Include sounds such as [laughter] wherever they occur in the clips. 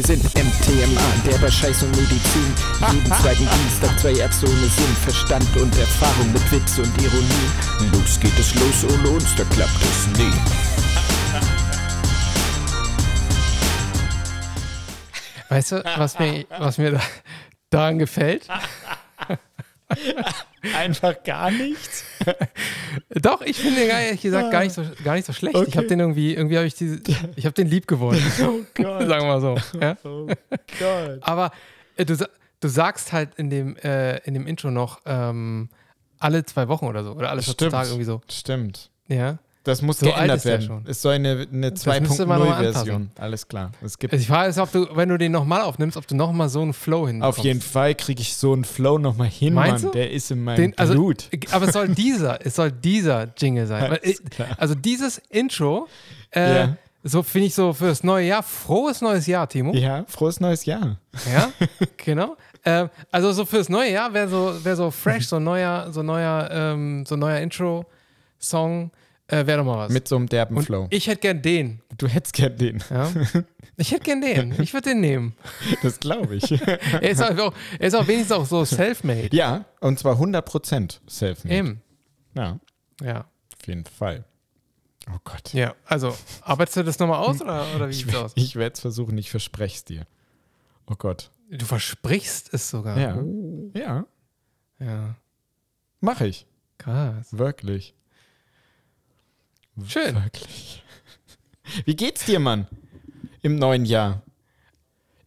Wir sind MTMA, der bei Scheiß und Medizin. Jeden zweiten Dienstag zwei Ärzte ohne Sinn, Verstand und Erfahrung mit Witz und Ironie. Los geht es los, ohne uns, da klappt es nie. Weißt du, was mir, was mir da, daran gefällt? Einfach gar nichts. [laughs] Doch, ich finde den ehrlich gesagt gar nicht so, gar nicht so schlecht. Ich Okay. habe den irgendwie, irgendwie habe ich diese, ich habe den lieb gewonnen. [laughs] Oh Gott. Sagen wir mal so. Ja? Oh Gott. Aber äh, du, du sagst halt in dem, äh, in dem Intro noch ähm, alle zwei Wochen oder so. Oder alle 14 Stimmt. Tage irgendwie so. Stimmt. Ja. Das muss So geändert ist der werden. schon. Es soll eine, eine Das müsste man noch mal 2.0-Version. Alles klar. Es gibt Also ich frage jetzt, ob du, wenn du den nochmal aufnimmst, ob du nochmal so einen Flow hinbekommst. auf jeden Fall kriege ich so einen Flow nochmal hin, Meinst Mann. du? Der ist in meinem Den, also, Blut. Aber es soll [laughs] dieser, es soll dieser Jingle sein. Äh, also dieses Intro, äh, Ja. so finde ich so fürs neue Jahr, frohes neues Jahr, Timo. Ja, frohes neues Jahr. Ja, [laughs] genau. Ähm, also so fürs neue Jahr wäre so, wär so fresh, so neuer, so neuer, ähm, so ein neuer Intro-Song, äh, wäre doch mal was. Mit so einem derben Und Flow. ich hätte gern den. Du hättest gern den. Ja? Ich hätte gern den. [laughs] Ich würde den nehmen. Das glaube ich. [laughs] Er ist, auch, er ist auch wenigstens auch so self-made. ja, und zwar 100% self-made. Eben. Ja, Ja. auf jeden Fall. Oh Gott. Ja, also arbeitest du das nochmal aus oder, oder wie Ich, sieht's aus? ich werde es versuchen, ich verspreche es dir. Oh Gott. Du versprichst es sogar. Ja. Oh, Ja, ja. mache ich. Krass. Wirklich. Schön. Wirklich. Wie geht's dir, Mann? Im neuen Jahr.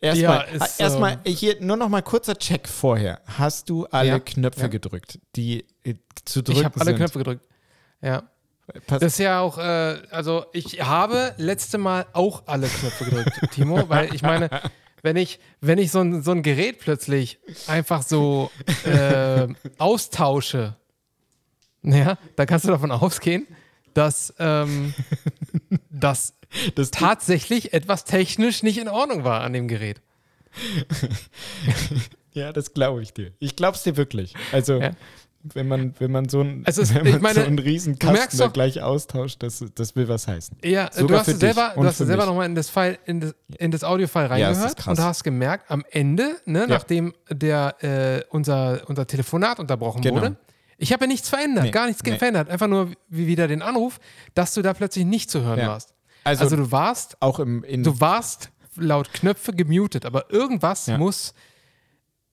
Ja, Erstmal, ist, erstmal hier nur noch mal kurzer Check vorher. Hast du alle Ja. Knöpfe Ja. gedrückt, die äh, zu drücken Ich habe alle? Knöpfe gedrückt. Ja. Pass, Das ist ja auch, äh, also ich habe letzte Mal auch alle Knöpfe gedrückt, [laughs] Timo, weil ich meine, wenn ich, wenn ich so ein, so ein Gerät plötzlich einfach so [laughs] äh, austausche, ja, dann kannst du davon ausgehen, dass, ähm, [laughs] dass das tatsächlich etwas technisch nicht in Ordnung war an dem Gerät. [laughs] ja, das glaube ich dir. Ich glaube es dir wirklich. Also, Ja. wenn, man, wenn man so ein, Also es- [laughs] wenn ich man meine, so einen riesen Kasten da gleich austauscht, das, das will was heißen. Ja, du Sogar hast für selber, du hast für selber mich. nochmal in das File, in das, in das Audio-File Ja, reingehört krass. und hast gemerkt, am Ende, ne, nachdem der, äh, unser, unser Telefonat unterbrochen Genau. wurde, ich habe ja nichts verändert, Nee, gar nichts nee. verändert, einfach nur wie wieder den Anruf, dass du da plötzlich nicht zu hören Ja. warst. Also, Also, du warst, auch im, du warst laut Knöpfe gemutet, aber irgendwas Ja. muss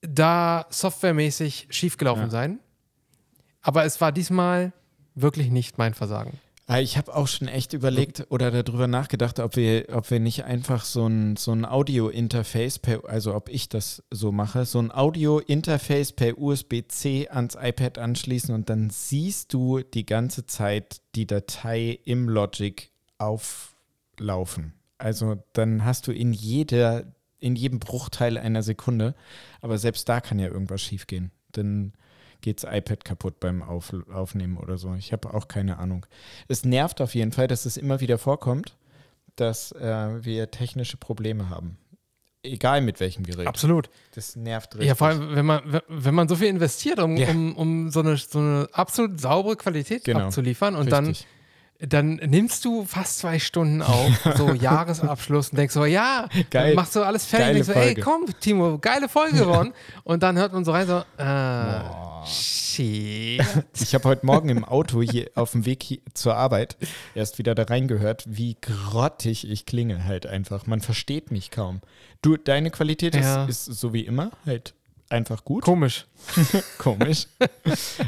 da softwaremäßig schiefgelaufen Ja. sein. Aber es war diesmal wirklich nicht mein Versagen. Ah, Ich habe auch schon echt überlegt oder darüber nachgedacht, ob wir, ob wir nicht einfach so ein, so ein Audio-Interface, per, also ob ich das so mache, so ein Audio-Interface per USB-C ans iPad anschließen und dann siehst du die ganze Zeit die Datei im Logic auflaufen. Also dann hast du in jeder, in jedem Bruchteil einer Sekunde, aber selbst da kann ja irgendwas schiefgehen. Dann geht das iPad kaputt beim Auf, Aufnehmen oder so. Ich habe auch keine Ahnung. Es nervt auf jeden Fall, dass es immer wieder vorkommt, dass äh, wir technische Probleme haben. Egal mit welchem Gerät. Absolut. Das nervt richtig. Ja, vor allem, wenn man, wenn man so viel investiert, um, Ja. um, um so, eine, so eine absolut saubere Qualität Genau. abzuliefern und Richtig. dann nimmst du fast zwei Stunden auf, [laughs] so Jahresabschluss und denkst so, ja, Geil. dann machst du alles fertig denkst so, ey, komm, Timo, geile Folge geworden. und dann hört man so rein so, ah, shit. [laughs] Ich habe heute Morgen im Auto hier auf dem Weg hier zur Arbeit erst wieder da reingehört, wie grottig ich klinge halt einfach. Man versteht mich kaum. Du, deine Qualität Ja. ist, ist so wie immer halt einfach gut. Komisch. [laughs] Komisch.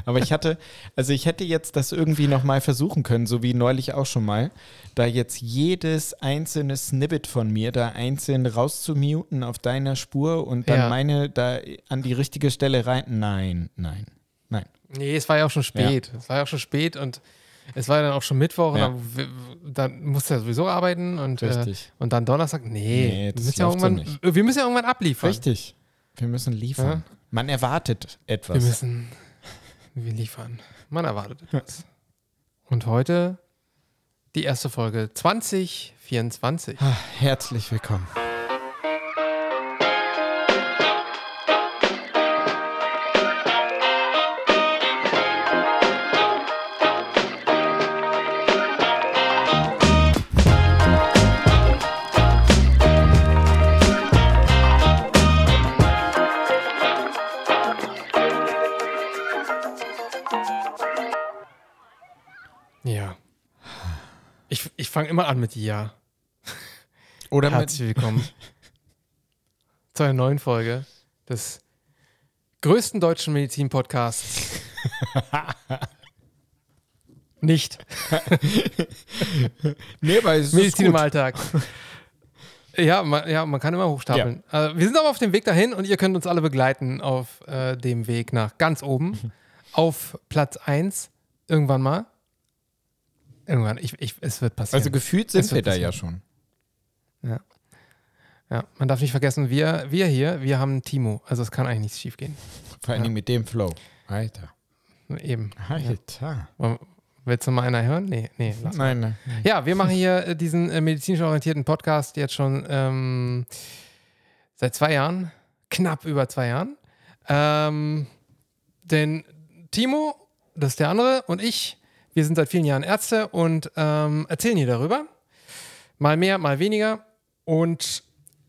Aber ich hatte, also ich hätte jetzt das irgendwie nochmal versuchen können, so wie neulich auch schon mal, da jetzt jedes einzelne Snippet von mir da einzeln rauszumuten auf deiner Spur und dann Ja. meine da an die richtige Stelle rein. Nein, nein, nein. Nee, es war ja auch schon spät. Es war ja auch schon spät und es war ja dann auch schon Mittwoch Ja. und dann, dann musste er sowieso arbeiten und, äh, Richtig. und dann Donnerstag, nee, Nee, wir, das müssen ja irgendwann, wir müssen ja irgendwann abliefern. Richtig. Wir müssen liefern. Man erwartet Wir etwas. müssen wir liefern. Man erwartet etwas. Und heute die erste Folge 2024. Ah, Herzlich willkommen. Fange immer an mit Ja. Oder mit, Herzlich willkommen [laughs] zu einer neuen Folge des größten deutschen Medizin-Podcasts. [laughs] Nicht. [laughs] nee, weil es Medizin ist im. Alltag. Ja man, ja, man kann immer hochstapeln. Äh, wir sind aber auf dem Weg dahin und ihr könnt uns alle begleiten auf äh, dem Weg nach ganz oben. auf Platz 1 irgendwann mal. Irgendwann, ich, ich, es wird passieren. Also gefühlt sind wir da ja schon. Ja. Ja, man darf nicht vergessen, wir, wir hier, wir haben Timo. Also es kann eigentlich nichts schief gehen. Vor allen Ja. Dingen mit dem Flow. Alter. Eben. Alter. Willst du mal einer hören? Nee, nee. Lass. Nein, nein. nein. Ja, wir machen hier äh, diesen äh, medizinisch orientierten Podcast jetzt schon ähm, seit zwei Jahren, knapp über zwei Jahren. Ähm, denn Timo, das ist der andere, und ich, wir sind seit vielen Jahren Ärzte und ähm, erzählen hier darüber. Mal mehr, mal weniger. Und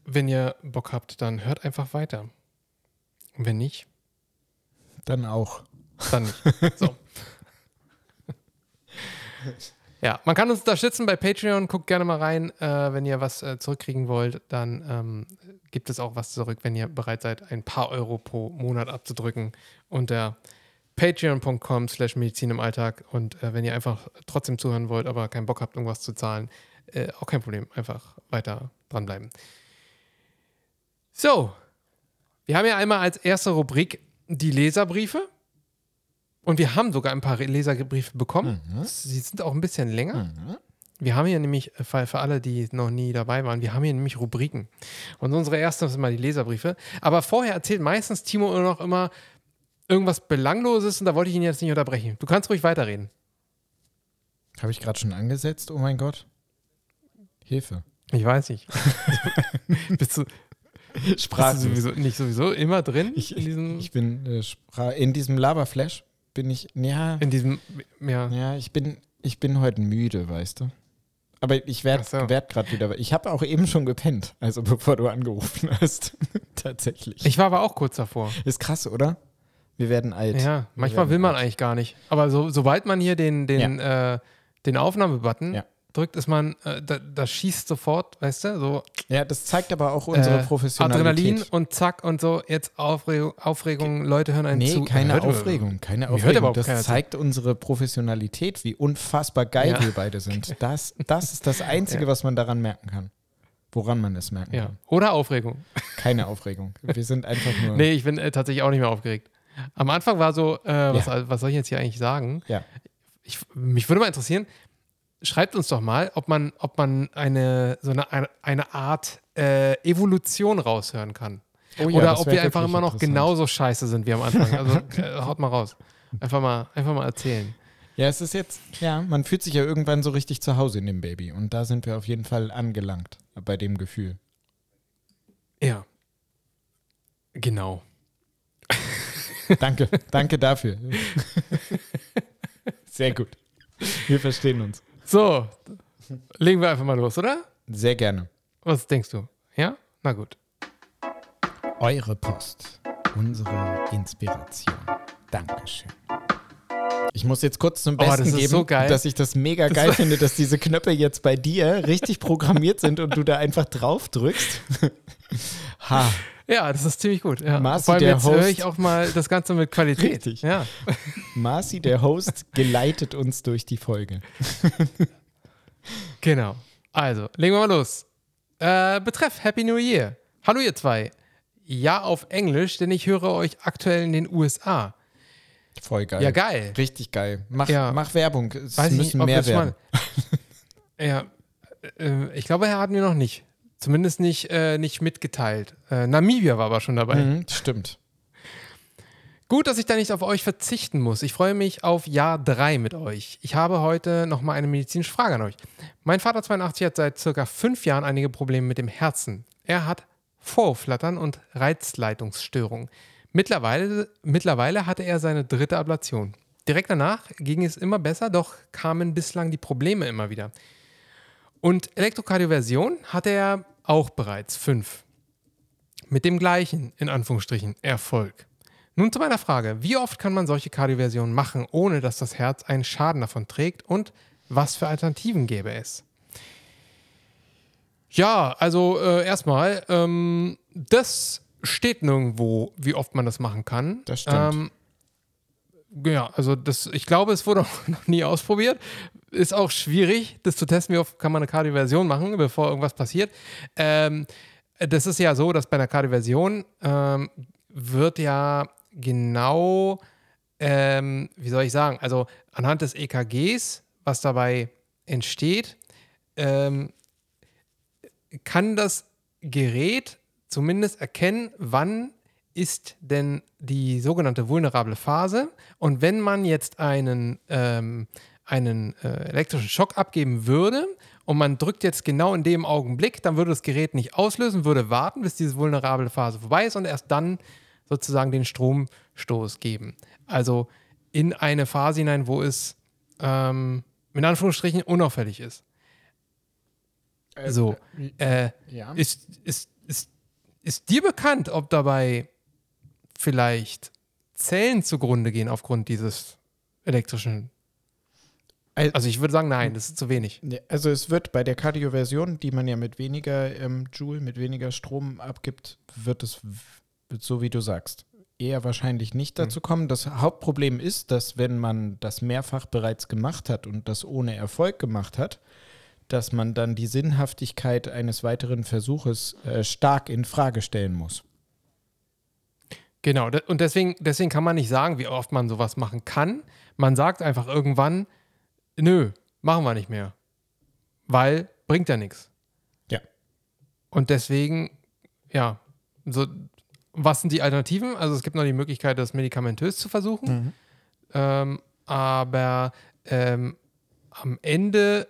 wenn ihr Bock habt, dann hört einfach weiter. Und wenn nicht, Dann auch. dann nicht. So. [laughs] Ja, man kann uns unterstützen bei Patreon. Guckt gerne mal rein. Äh, wenn ihr was äh, zurückkriegen wollt, dann ähm, gibt es auch was zurück, wenn ihr bereit seid, ein paar Euro pro Monat abzudrücken unter patreon.com slash Medizin im Alltag. Und äh, wenn ihr einfach trotzdem zuhören wollt, aber keinen Bock habt, irgendwas zu zahlen, äh, auch kein Problem. Einfach weiter dranbleiben. So, wir haben ja einmal als erste Rubrik die Leserbriefe. Und wir haben sogar ein paar Leserbriefe bekommen. Sie sind auch ein bisschen länger. Mhm. Wir haben hier nämlich, äh, für, alle, die noch nie dabei waren, wir haben hier nämlich Rubriken. Und unsere erste sind mal die Leserbriefe. Aber vorher erzählt meistens Timo immer noch immer irgendwas Belangloses und da wollte ich ihn jetzt nicht unterbrechen. Du kannst ruhig weiterreden. Habe ich gerade schon angesetzt? Oh mein Gott. Hilfe. Ich weiß nicht. [laughs] bist, du, du sowieso, nicht sowieso immer drin Ich, in diesem, ich bin äh, in diesem Laberflash bin ich ja, in diesem, ja. ja, ich bin ich bin heute müde, weißt du. Aber ich werde so. werd gerade wieder. Ich habe auch eben schon gepennt, also bevor du angerufen hast. [laughs] Tatsächlich. Ich war aber auch kurz davor. Ist krass, oder? Wir werden alt. Ja, manchmal will man alt. eigentlich gar nicht. Aber so, sobald man hier den, den, äh, den Aufnahmebutton Ja. drückt, ist man, äh, da, das schießt sofort, weißt du, so Ja, das zeigt aber auch unsere äh, Professionalität. Adrenalin und zack und so, jetzt Aufregung, Aufregung Leute hören einen Nee, zu. keine Aufregung, keine Aufregung. Das zeigt unsere Professionalität, wie unfassbar geil Ja. wir beide sind. [laughs] Das, das ist das Einzige, Ja. was man daran merken kann. Woran man es merken Ja. kann. Oder Aufregung. Keine Aufregung. Wir sind einfach nur. [laughs] Nee, ich bin äh, tatsächlich auch nicht mehr aufgeregt. Am Anfang war so, äh, was, was soll ich jetzt hier eigentlich sagen? Ja. Ich, mich würde mal interessieren, schreibt uns doch mal, ob man, ob man eine, so eine, eine, Art äh, Evolution raushören kann. Oh ja, Oder ob wir einfach immer noch genauso scheiße sind wie am Anfang. Also [laughs] äh, haut mal raus. Einfach mal, einfach mal erzählen. Ja, es ist jetzt, ja, man fühlt sich ja irgendwann so richtig zu Hause in dem Baby. Und da sind wir auf jeden Fall angelangt bei dem Gefühl. Ja. Genau. Danke, danke dafür. Sehr gut. Wir verstehen uns. So, legen wir einfach mal los, oder? Sehr gerne. Was denkst du? Ja? Na gut. Eure Post. Unsere Inspiration. Dankeschön. Ich muss jetzt kurz zum Oh, das Besten ist geben, so geil. dass ich das mega geil finde, dass diese Knöpfe jetzt bei dir richtig programmiert sind und du da einfach drauf drückst. ha. Ja, das ist ziemlich gut. Ja. Marci, Vor allem der jetzt höre ich auch mal das Ganze mit Qualität. Richtig. Ja. Marci, der Host, geleitet uns durch die Folge. [laughs] Genau. Also, legen wir mal los. Äh, betreff Happy New Year. Hallo ihr zwei. Ja auf Englisch, denn ich höre euch aktuell in den USA. Voll geil. Ja, geil. Richtig geil. Mach, Ja. mach Werbung. Es Weiß ich müssen nicht, mehr werden. [laughs] ja, äh, ich glaube, er hat mir noch nicht. Zumindest nicht, äh, nicht mitgeteilt. Äh, Namibia war aber schon dabei. Mhm, stimmt. Gut, dass ich da nicht auf euch verzichten muss. Ich freue mich auf Jahr 3 mit euch. Ich habe heute nochmal eine medizinische Frage an euch. Mein Vater 82 hat seit circa fünf Jahren einige Probleme mit dem Herzen. Er hat Vorhofflattern und Reizleitungsstörungen. Mittlerweile, mittlerweile hatte er seine dritte Ablation. Direkt danach ging es immer besser, doch kamen bislang die Probleme immer wieder. Und Elektrokardioversion hatte er auch bereits fünf. Mit dem gleichen, in Anführungsstrichen, Erfolg. Nun zu meiner Frage. Wie oft kann man solche Kardioversionen machen, ohne dass das Herz einen Schaden davon trägt? Und was für Alternativen gäbe es? Ja, also äh, erstmal, ähm, das steht nirgendwo, wie oft man das machen kann. Das stimmt. Ähm, ja, also das, ich glaube, es wurde [laughs] noch nie ausprobiert. Ist auch schwierig, das zu testen, wie oft kann man eine Kardioversion machen, bevor irgendwas passiert. Ähm, das ist ja so, dass bei einer Kardioversion ähm, wird ja genau, ähm, wie soll ich sagen, also anhand des EKGs, was dabei entsteht, ähm, kann das Gerät zumindest erkennen, wann ist denn die sogenannte vulnerable Phase. Und wenn man jetzt einen, ähm, einen äh, elektrischen Schock abgeben würde und man drückt jetzt genau in dem Augenblick, dann würde das Gerät nicht auslösen, würde warten, bis diese vulnerable Phase vorbei ist und erst dann sozusagen den Stromstoß geben. Also in eine Phase hinein, wo es ähm, in Anführungsstrichen unauffällig ist. So. Äh, ja. ist, ist, ist, ist dir bekannt, ob dabei vielleicht Zellen zugrunde gehen aufgrund dieses elektrischen? Al- Also ich würde sagen, nein, das ist zu wenig. Also es wird bei der Kardioversion, die man ja mit weniger ähm, Joule, mit weniger Strom abgibt, wird es, so wie du sagst, eher wahrscheinlich nicht dazu kommen. Das Hauptproblem ist, dass wenn man das mehrfach bereits gemacht hat und das ohne Erfolg gemacht hat, dass man dann die Sinnhaftigkeit eines weiteren Versuches äh, stark in Frage stellen muss. Genau, und deswegen, deswegen kann man nicht sagen, wie oft man sowas machen kann. Man sagt einfach irgendwann, nö, machen wir nicht mehr. Weil bringt ja nichts. Ja. Und deswegen, ja, so, was sind die Alternativen? Also es gibt noch die Möglichkeit, das medikamentös zu versuchen. Ähm, aber ähm, am Ende,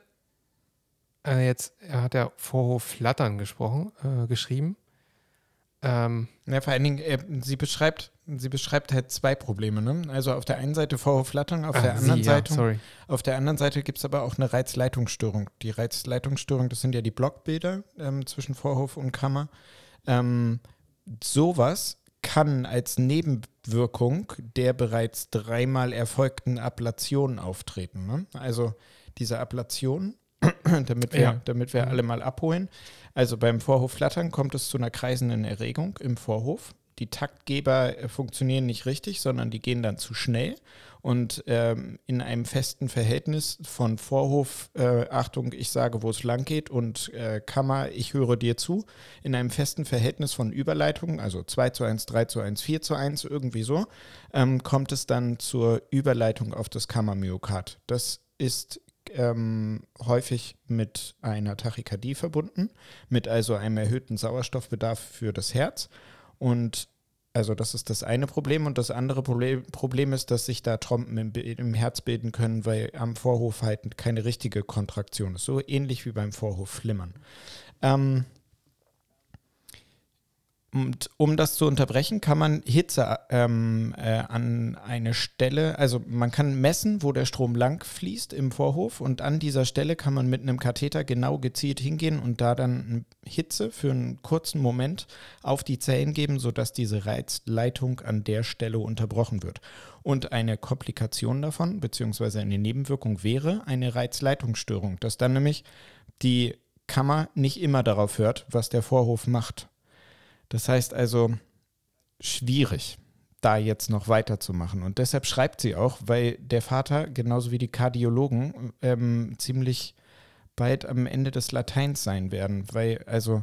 äh, jetzt, er hat ja Vorhof Flattern gesprochen, äh, geschrieben. Ähm, Ja, vor allen Dingen, äh, sie beschreibt, sie beschreibt halt zwei Probleme. Ne? Also auf der einen Seite Vorhofflattern, auf ah, der anderen Seite. Auf der anderen Seite gibt es aber auch eine Reizleitungsstörung. Die Reizleitungsstörung, das sind ja die Blockbilder ähm, zwischen Vorhof und Kammer. Ähm, sowas kann als Nebenwirkung der bereits dreimal erfolgten Ablation auftreten. Ne? Also diese Ablation, [clears throat] damit wir, Ja. damit wir alle mal abholen. Also beim Vorhofflattern kommt es zu einer kreisenden Erregung im Vorhof. Die Taktgeber äh, funktionieren nicht richtig, sondern die gehen dann zu schnell. Und ähm, in einem festen Verhältnis von Vorhof, äh, Achtung, ich sage, wo es lang geht, und äh, Kammer, ich höre dir zu, in einem festen Verhältnis von Überleitungen, also 2 zu 1, 3 zu 1, 4 zu 1, irgendwie so, ähm, kommt es dann zur Überleitung auf das Kammermyokard. Das ist ähm, häufig mit einer Tachykardie verbunden, mit also einem erhöhten Sauerstoffbedarf für das Herz. Und also das ist das eine Problem. Und das andere Problem, Problem ist, dass sich da Trompen im, im Herz bilden können, weil am Vorhof halt keine richtige Kontraktion ist. So ähnlich wie beim Vorhof Flimmern. Ähm, und um das zu unterbrechen, kann man Hitze ähm, äh, an eine Stelle, also man kann messen, wo der Strom lang fließt im Vorhof und an dieser Stelle kann man mit einem Katheter genau gezielt hingehen und da dann Hitze für einen kurzen Moment auf die Zellen geben, sodass diese Reizleitung an der Stelle unterbrochen wird. Und eine Komplikation davon, beziehungsweise eine Nebenwirkung wäre eine Reizleitungsstörung, dass dann nämlich die Kammer nicht immer darauf hört, was der Vorhof macht. Das heißt also, schwierig, da jetzt noch weiterzumachen. Und deshalb schreibt sie auch, weil der Vater, genauso wie die Kardiologen, ähm, ziemlich bald am Ende des Lateins sein werden. Weil, also,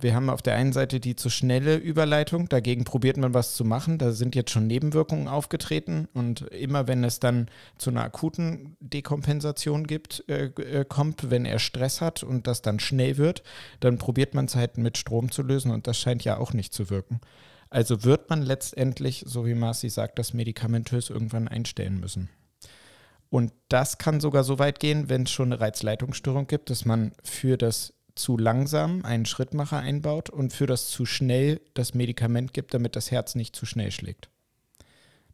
wir haben auf der einen Seite die zu schnelle Überleitung, dagegen probiert man was zu machen, da sind jetzt schon Nebenwirkungen aufgetreten. Und immer wenn es dann zu einer akuten Dekompensation gibt, äh, äh, kommt, wenn er Stress hat und das dann schnell wird, dann probiert man es halt mit Strom zu lösen. Und das scheint ja auch nicht zu wirken. Also wird man letztendlich, so wie Marci sagt, das medikamentös irgendwann einstellen müssen. Und das kann sogar so weit gehen, wenn es schon eine Reizleitungsstörung gibt, dass man für das zu langsam einen Schrittmacher einbaut und für das zu schnell das Medikament gibt, damit das Herz nicht zu schnell schlägt.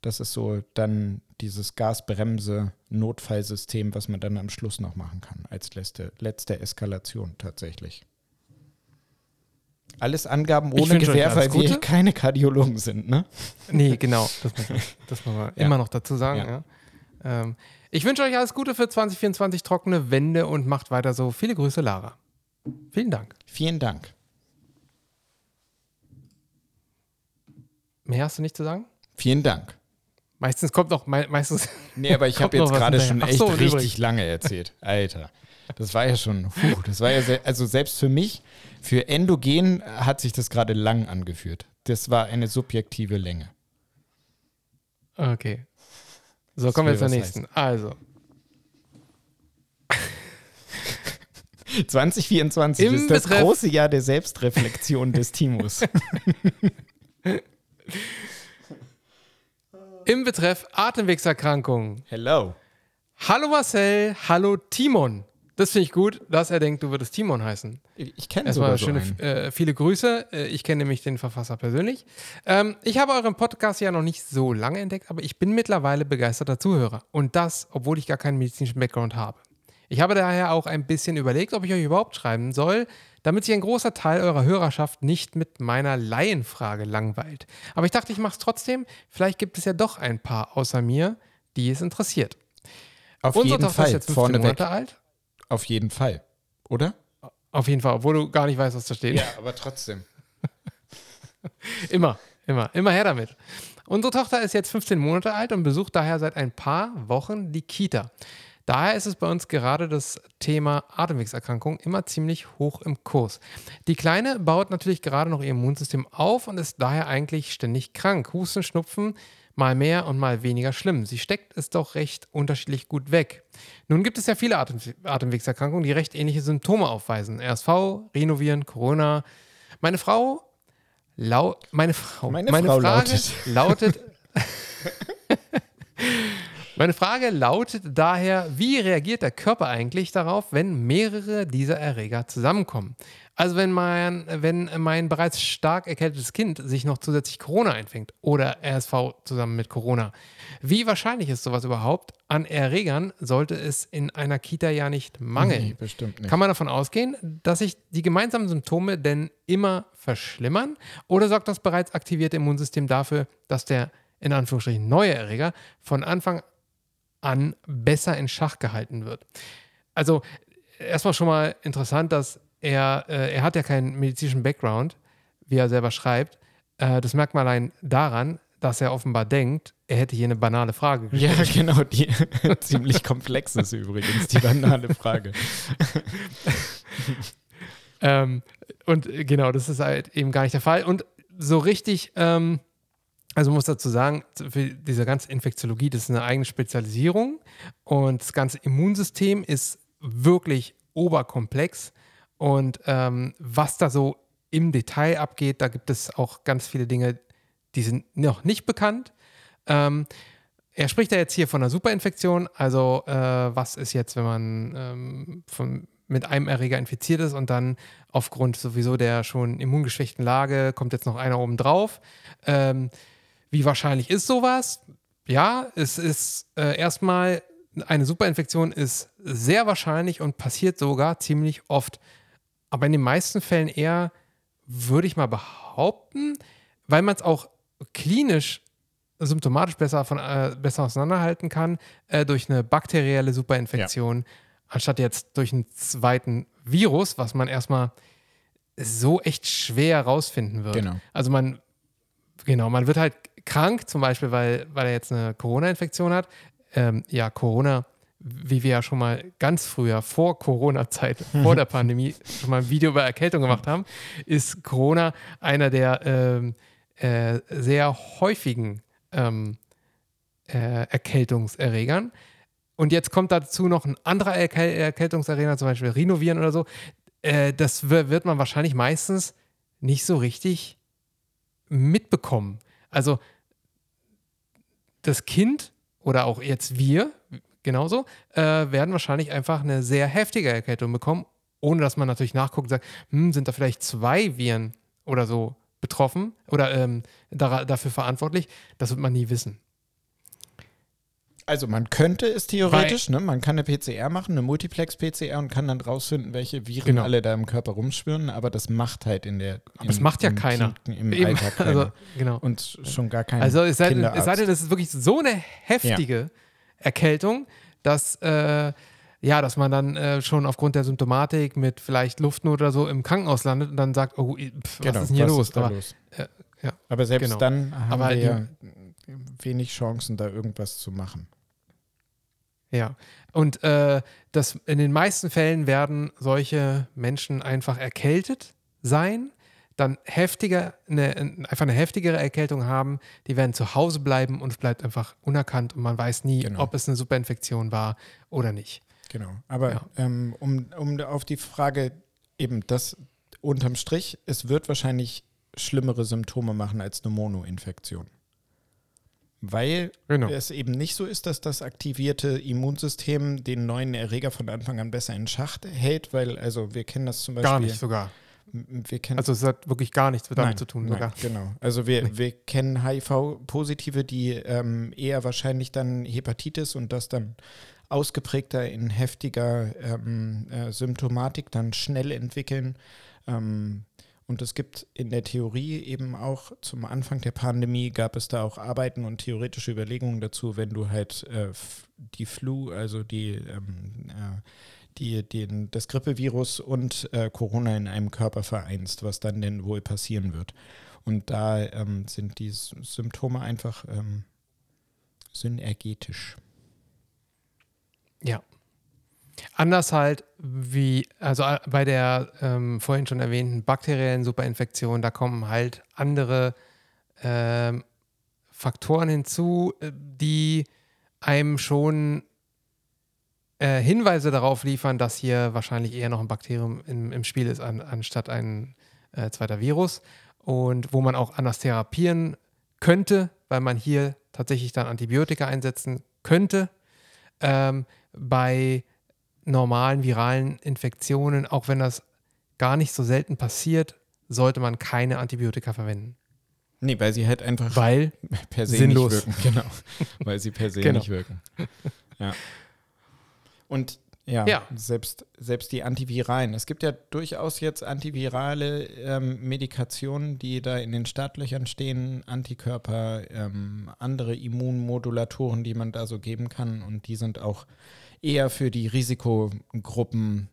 Das ist so dann dieses Gasbremse-Notfallsystem, was man dann am Schluss noch machen kann, als letzte, letzte Eskalation tatsächlich. Alles Angaben ohne Gewehr, weil wir keine Kardiologen sind, ne? Nee, genau. Das muss man, das muss man [laughs] Ja. immer noch dazu sagen. Ja. Ähm, ich wünsche euch alles Gute für 2024, trockene Wände und macht weiter so. Viele Grüße, Lara. Vielen Dank. Vielen Dank. Mehr hast du nicht zu sagen? Vielen Dank. Meistens kommt noch, mei- meistens, [laughs] Nee, aber ich habe jetzt gerade schon echt so, richtig übrigens. lange erzählt. [laughs] Alter. Das war ja schon, puh, das war ja, se also selbst für mich, für Endogen hat sich das gerade lang angeführt. Das war eine subjektive Länge. okay. So, kommen wir zur nächsten. Also, 2024 Im ist das Betreff- große Jahr der Selbstreflexion des Timus. [laughs] im Betreff Atemwegserkrankungen. Hello. Hallo Marcel, hallo Timon. Das finde ich gut, dass er denkt, du würdest Timon heißen. Ich kenne sogar so schöne, einen. äh, viele Grüße. Äh, ich kenne nämlich den Verfasser persönlich. Ähm, ich habe euren Podcast ja noch nicht so lange entdeckt, aber ich bin mittlerweile begeisterter Zuhörer. Und das, obwohl ich gar keinen medizinischen Background habe. Ich habe daher auch ein bisschen überlegt, ob ich euch überhaupt schreiben soll, damit sich ein großer Teil eurer Hörerschaft nicht mit meiner Laienfrage langweilt. Aber ich dachte, ich mache es trotzdem. Vielleicht gibt es ja doch ein paar außer mir, die es interessiert. Auf Unsere jeden Tochter Fall. ist jetzt 15 Vorneweg. Monate alt. Auf jeden Fall. Oder? Auf jeden Fall, obwohl du gar nicht weißt, was da steht. aber trotzdem. [laughs] Immer, immer, immer her damit. Unsere Tochter ist jetzt 15 Monate alt und besucht daher seit ein paar Wochen die Kita. Daher ist es bei uns gerade das Thema Atemwegserkrankung immer ziemlich hoch im Kurs. Die Kleine baut natürlich gerade noch ihr Immunsystem auf und ist daher eigentlich ständig krank. Husten, Schnupfen, mal mehr und mal weniger schlimm. Sie steckt es doch recht unterschiedlich gut weg. Nun gibt es ja viele Atem Atemwegserkrankungen, die recht ähnliche Symptome aufweisen. RSV, Rhinoviren, Corona. Meine Frau meine Frau. Meine Frau Frage lautet. lautet. [laughs] [laughs] meine Frage lautet daher: Wie reagiert der Körper eigentlich darauf, wenn mehrere dieser Erreger zusammenkommen? Also, wenn mein, wenn mein bereits stark erkältetes Kind sich noch zusätzlich Corona einfängt oder RSV zusammen mit Corona. Wie wahrscheinlich ist sowas überhaupt? An Erregern sollte es in einer Kita ja nicht mangeln. Nee, bestimmt nicht. Kann man davon ausgehen, dass sich die gemeinsamen Symptome denn immer verschlimmern? Oder sorgt das bereits aktivierte Immunsystem dafür, dass der in Anführungsstrichen neue Erreger von Anfang an besser in Schach gehalten wird? Also erstmal schon mal interessant, dass er, äh, er hat ja keinen medizinischen Background, wie er selber schreibt. Äh, das merkt man allein daran, dass er offenbar denkt, er hätte hier eine banale Frage gestellt. Ja, [laughs] genau, die [laughs] ziemlich komplex ist übrigens, die banale Frage. [laughs] Ähm, und äh, genau, das ist halt eben gar nicht der Fall. Und so richtig, ähm, also muss dazu sagen, für diese ganze Infektiologie, das ist eine eigene Spezialisierung und das ganze Immunsystem ist wirklich oberkomplex. Und ähm, was da so im Detail abgeht, da gibt es auch ganz viele Dinge, die sind noch nicht bekannt. Ähm, er spricht ja jetzt hier von einer Superinfektion. Also, äh, was ist jetzt, wenn man ähm, von, mit einem Erreger infiziert ist und dann aufgrund sowieso der schon immungeschwächten Lage kommt jetzt noch einer oben drauf? Ähm, wie wahrscheinlich ist sowas? Ja, es ist äh, erstmal eine Superinfektion ist sehr wahrscheinlich und passiert sogar ziemlich oft. Aber in den meisten Fällen eher, würde ich mal behaupten, weil man es auch klinisch symptomatisch besser, von, äh, besser auseinanderhalten kann, äh, durch eine bakterielle Superinfektion, anstatt jetzt durch einen zweiten Virus, was man erstmal so echt schwer rausfinden wird. Genau. Also man, genau, man wird halt krank, zum Beispiel, weil, weil er jetzt eine Corona-Infektion hat. Ähm, ja, Corona, wie wir ja schon mal ganz früher, vor Corona-Zeit, [laughs] vor der Pandemie, schon mal ein Video über Erkältung gemacht haben, ist Corona einer der ähm, äh, sehr häufigen ähm, äh, Erkältungserregern. Und jetzt kommt dazu noch ein anderer Erkäl Erkältungserreger, zum Beispiel Rhinoviren oder so. Äh, das wi- wird man wahrscheinlich meistens nicht so richtig mitbekommen. Also das Kind oder auch jetzt wir genauso äh, werden wahrscheinlich einfach eine sehr heftige Erkältung bekommen, ohne dass man natürlich nachguckt und sagt, hm, sind da vielleicht zwei Viren oder so betroffen oder ähm, da, dafür verantwortlich. Das wird man nie wissen. Also man könnte es theoretisch, ne? man kann eine PCR machen, eine Multiplex-PCR und kann dann rausfinden, welche Viren Genau. alle da im Körper rumschwirren, aber das macht halt in der Aber das macht ja im keiner. Kind- Im Eben, Alltag keiner. also, genau. und schon gar kein Also es sei, denn, es sei denn, es ist wirklich so eine heftige Erkältung, dass, äh, ja, dass man dann äh, schon aufgrund der Symptomatik mit vielleicht Luftnot oder so im Krankenhaus landet und dann sagt, oh, pf, Genau, was ist denn hier los? Aber, los? äh, ja, Aber selbst genau. dann haben Aber wir die- ja wenig Chancen, da irgendwas zu machen. Ja. Und äh, das, in den meisten Fällen werden solche Menschen einfach erkältet sein, dann heftiger, eine, einfach eine heftigere Erkältung haben, die werden zu Hause bleiben und es bleibt einfach unerkannt und man weiß nie, Genau. ob es eine Superinfektion war oder nicht. Genau. Aber Ja. ähm, um, um auf die Frage eben das unterm Strich, es wird wahrscheinlich schlimmere Symptome machen als eine Monoinfektion. Weil Genau. es eben nicht so ist, dass das aktivierte Immunsystem den neuen Erreger von Anfang an besser in Schach hält, weil, also wir kennen das zum Beispiel. Gar nicht sogar. Wir kennen Also es hat wirklich gar nichts damit Nein, zu tun nein, sogar. Genau. Also wir, wir kennen HIV-Positive, die ähm, eher wahrscheinlich dann Hepatitis und das dann ausgeprägter in heftiger ähm, äh, Symptomatik dann schnell entwickeln. Ähm, und es gibt in der Theorie eben auch zum Anfang der Pandemie gab es da auch Arbeiten und theoretische Überlegungen dazu, wenn du halt äh, die Flu, also die, ähm, äh, die, den, das Grippevirus und äh, Corona in einem Körper vereinst, was dann denn wohl passieren wird. Und da ähm, sind die Symptome einfach ähm, synergetisch. Ja. Anders halt wie, also äh, bei der ähm, vorhin schon erwähnten bakteriellen Superinfektion, da kommen halt andere ähm, Faktoren hinzu, äh, die einem schon äh, Hinweise darauf liefern, dass hier wahrscheinlich eher noch ein Bakterium im, im Spiel ist, an, anstatt ein äh, zweiter Virus. Und wo man auch anders therapieren könnte, weil man hier tatsächlich dann Antibiotika einsetzen könnte. Ähm, bei normalen viralen Infektionen, auch wenn das gar nicht so selten passiert, sollte man keine Antibiotika verwenden. Nee, weil sie halt einfach Weil, [laughs] per se sinnlos. nicht wirken. [laughs] Genau. weil sie per se Genau. nicht wirken. Ja. Und ja, Ja. Selbst, selbst die Antiviralen. Es gibt ja durchaus jetzt antivirale ähm, Medikationen, die da in den Startlöchern stehen, Antikörper, ähm, andere Immunmodulatoren, die man da so geben kann. Und die sind auch eher für die Risikogruppen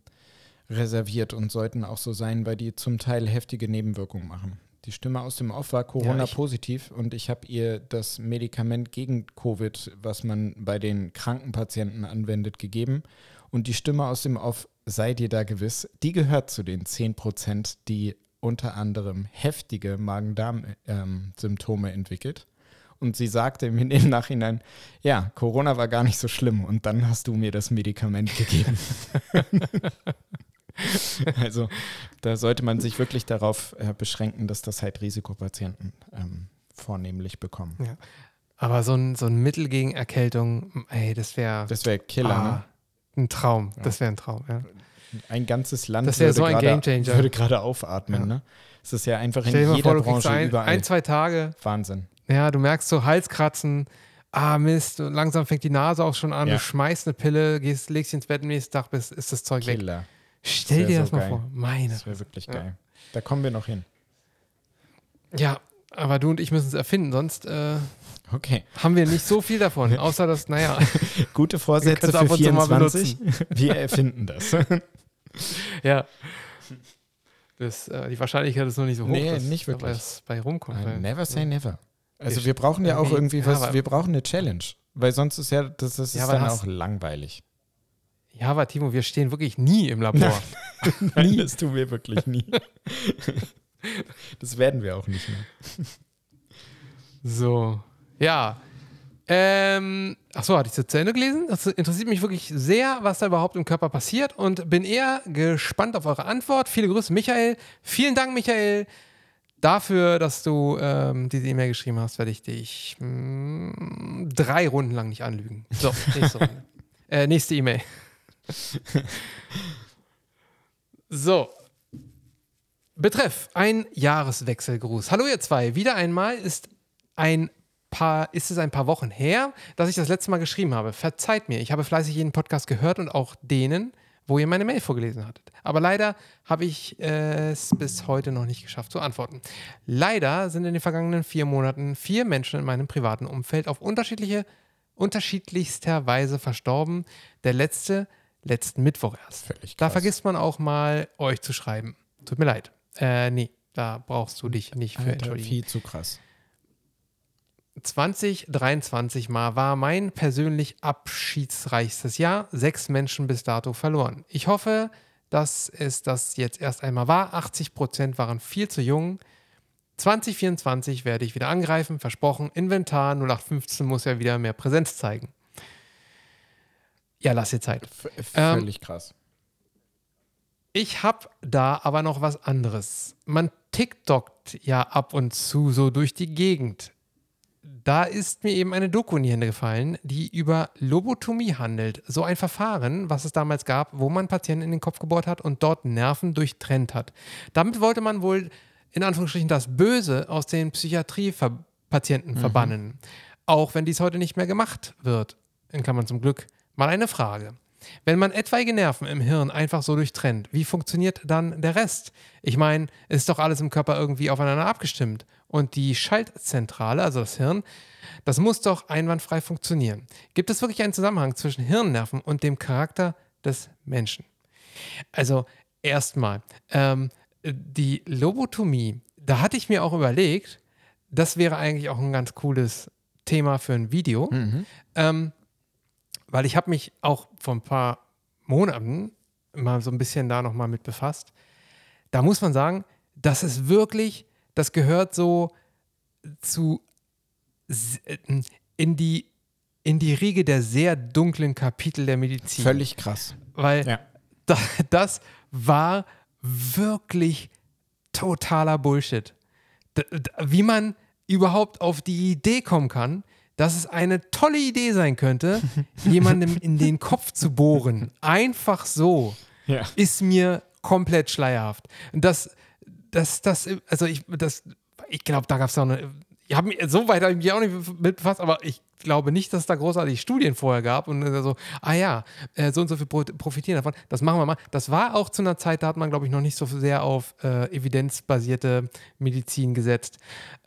reserviert und sollten auch so sein, weil die zum Teil heftige Nebenwirkungen machen. Die Stimme aus dem Off war Corona-positiv und ich habe ihr das Medikament gegen Covid, was man bei den kranken Patienten anwendet, gegeben. Und die Stimme aus dem Off, sei dir da gewiss, die gehört zu den 10 Prozent, die unter anderem heftige Magen-Darm-Symptome entwickelt. Und sie sagte mir im Nachhinein, ja, Corona war gar nicht so schlimm und dann hast du mir das Medikament gegeben. [laughs] also da sollte man sich wirklich darauf äh, beschränken, dass das halt Risikopatienten ähm, vornehmlich bekommen. aber so ein, so ein Mittel gegen Erkältung, ey, das wäre Das wäre Killer, ah, ein Traum. Das wäre ein Traum, ja. ne? Ein ganzes Land Das würde so ein gerade- Gamechanger. würde gerade aufatmen. Ja. Ne? Es ist ja einfach in Stell mal jeder Branche ein, überall. ein, zwei Tage, Wahnsinn. Ja, du merkst so Halskratzen, ah Mist, und langsam fängt die Nase auch schon an, Ja. du schmeißt eine Pille, gehst, legst dich ins Bett, am nächsten Tag bist, ist das Zeug weg. Killer. Stell wär dir so das mal geil. vor. Meine. Das wäre wirklich Ja. geil. Da kommen wir noch hin. Ja, aber du und ich müssen es erfinden, sonst äh, Okay. haben wir nicht so viel davon, [laughs] außer dass, naja, [laughs] Gute Vorsätze für ab und zu mal 24. Wir erfinden das. [laughs] ja. Das, äh, die Wahrscheinlichkeit ist noch nicht so hoch, Nee, dass nicht wirklich. bei rumkommt. never say never. Also Wir- brauchen ja auch irgendwie- ja, was, wir brauchen eine Challenge. Weil sonst ist ja, das, das Ja, ist dann auch langweilig. Ja, aber Timo, wir stehen wirklich nie im Labor. [laughs] Nie. Das tun wir wirklich nie. das werden wir auch nicht mehr. So, ja. Ähm, achso, hatte ich das zu Ende gelesen? Das interessiert mich wirklich sehr, was da überhaupt im Körper passiert und bin eher gespannt auf eure Antwort. Viele Grüße, Michael. Vielen Dank, Michael. Dafür, dass du ähm, diese E-Mail geschrieben hast, werde ich dich mh, drei Runden lang nicht anlügen. So, [laughs] nächste Runde. Äh, nächste E-Mail. [laughs] So. Betreff, ein Jahreswechselgruß. Hallo ihr zwei, wieder einmal ist ein paar, ist es ein paar Wochen her, dass ich das letzte Mal geschrieben habe. Verzeiht mir, ich habe fleißig jeden Podcast gehört und auch denen, wo ihr meine Mail vorgelesen hattet. Aber leider habe ich es bis heute noch nicht geschafft zu antworten. Leider sind in den vergangenen vier Monaten vier Menschen in meinem privaten Umfeld auf unterschiedliche, unterschiedlichster Weise verstorben. Der letzte letzten Mittwoch erst. Völlig Da krass. vergisst man auch mal, euch zu schreiben. Tut mir leid. Äh, nee, da brauchst du dich nicht für Alter, entschuldigen. viel zu krass. 2023 mal war mein persönlich abschiedsreichstes Jahr. Sechs Menschen bis dato verloren. Ich hoffe, dass es das jetzt erst einmal war. 80 Prozent waren viel zu jung. 2024 werde ich wieder angreifen, versprochen. Inventar 0815 muss ja wieder mehr Präsenz zeigen. Ja, lass dir Zeit. V Ähm, völlig krass. Ich habe da aber noch was anderes. Man TikTokt ja ab und zu so durch die Gegend. Da ist mir eben eine Doku in die Hände gefallen, die über Lobotomie handelt. So ein Verfahren, was es damals gab, wo man Patienten in den Kopf gebohrt hat und dort Nerven durchtrennt hat. Damit wollte man wohl in Anführungsstrichen das Böse aus den Psychiatriepatienten verbannen. Auch wenn dies heute nicht mehr gemacht wird. In Klammern zum Glück. Mal eine Frage. Wenn man etwaige Nerven im Hirn einfach so durchtrennt, wie funktioniert dann der Rest? Ich meine, es ist doch alles im Körper irgendwie aufeinander abgestimmt. Und die Schaltzentrale, also das Hirn, das muss doch einwandfrei funktionieren. Gibt es wirklich einen Zusammenhang zwischen Hirnnerven und dem Charakter des Menschen? Also erstmal, ähm, die Lobotomie, da hatte ich mir auch überlegt, das wäre eigentlich auch ein ganz cooles Thema für ein Video. Ähm, weil ich habe mich auch vor ein paar Monaten mal so ein bisschen da nochmal mit befasst. Da muss man sagen, das ist wirklich, das gehört so zu äh, in die, in die Riege der sehr dunklen Kapitel der Medizin. Völlig krass. Weil Ja. da, das war wirklich totaler Bullshit. Wie man überhaupt auf die Idee kommen kann, dass es eine tolle Idee sein könnte, [laughs] jemandem in den Kopf zu bohren. Einfach so Ja. ist mir komplett schleierhaft. Und Das, das, das, also ich, das, ich glaube, da gab es noch eine. Ich habe mich so weit habe ich mich auch nicht mit befasst, aber ich glaube nicht, dass es da großartig Studien vorher gab und so, ah ja, äh, so und so viel pro- profitieren davon. Das machen wir mal. Das war auch zu einer Zeit, da hat man, glaube ich, noch nicht so sehr auf äh, evidenzbasierte Medizin gesetzt.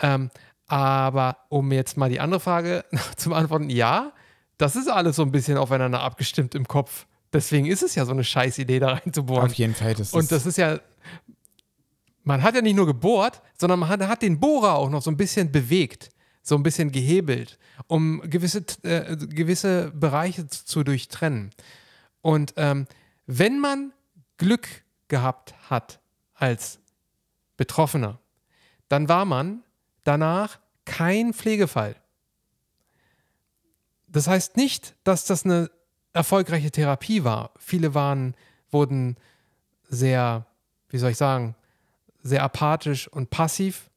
Ähm, aber um jetzt mal die andere Frage [laughs] zu beantworten, ja, das ist alles so ein bisschen aufeinander abgestimmt im Kopf. Deswegen ist es ja so eine Scheißidee, da reinzubohren. Auf jeden Fall. Das Und das ist ja, man hat ja nicht nur gebohrt, sondern man hat, hat den Bohrer auch noch so ein bisschen bewegt, so ein bisschen gehebelt, um gewisse, äh, gewisse Bereiche zu, zu durchtrennen. Und ähm, wenn man Glück gehabt hat als Betroffener, dann war man danach kein Pflegefall. Das heißt nicht, dass das eine erfolgreiche Therapie war. Viele waren, wurden sehr, wie soll ich sagen, sehr apathisch und passiv.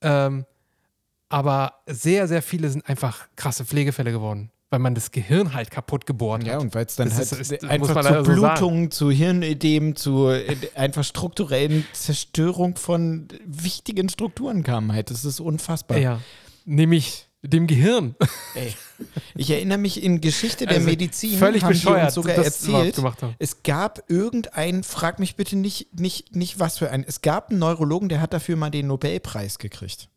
Ähm, aber sehr, sehr viele sind einfach krasse Pflegefälle geworden, weil man das Gehirn halt kaputt gebohrt ja, hat. und weil es dann Das halt ist- ist- muss einfach zu leider so sagen. Blutungen, zu Hirnödem, zu äh, einfach strukturellen Zerstörung von wichtigen Strukturen kam halt. Das ist unfassbar. ja, nämlich dem Gehirn. Ey. Ich erinnere mich in Geschichte der Also, Medizin, Völlig haben die uns bescheuert, sogar erzählt, es gab irgendeinen, frag mich bitte nicht, nicht, nicht was für einen, es gab einen Neurologen, der hat dafür mal den Nobelpreis gekriegt.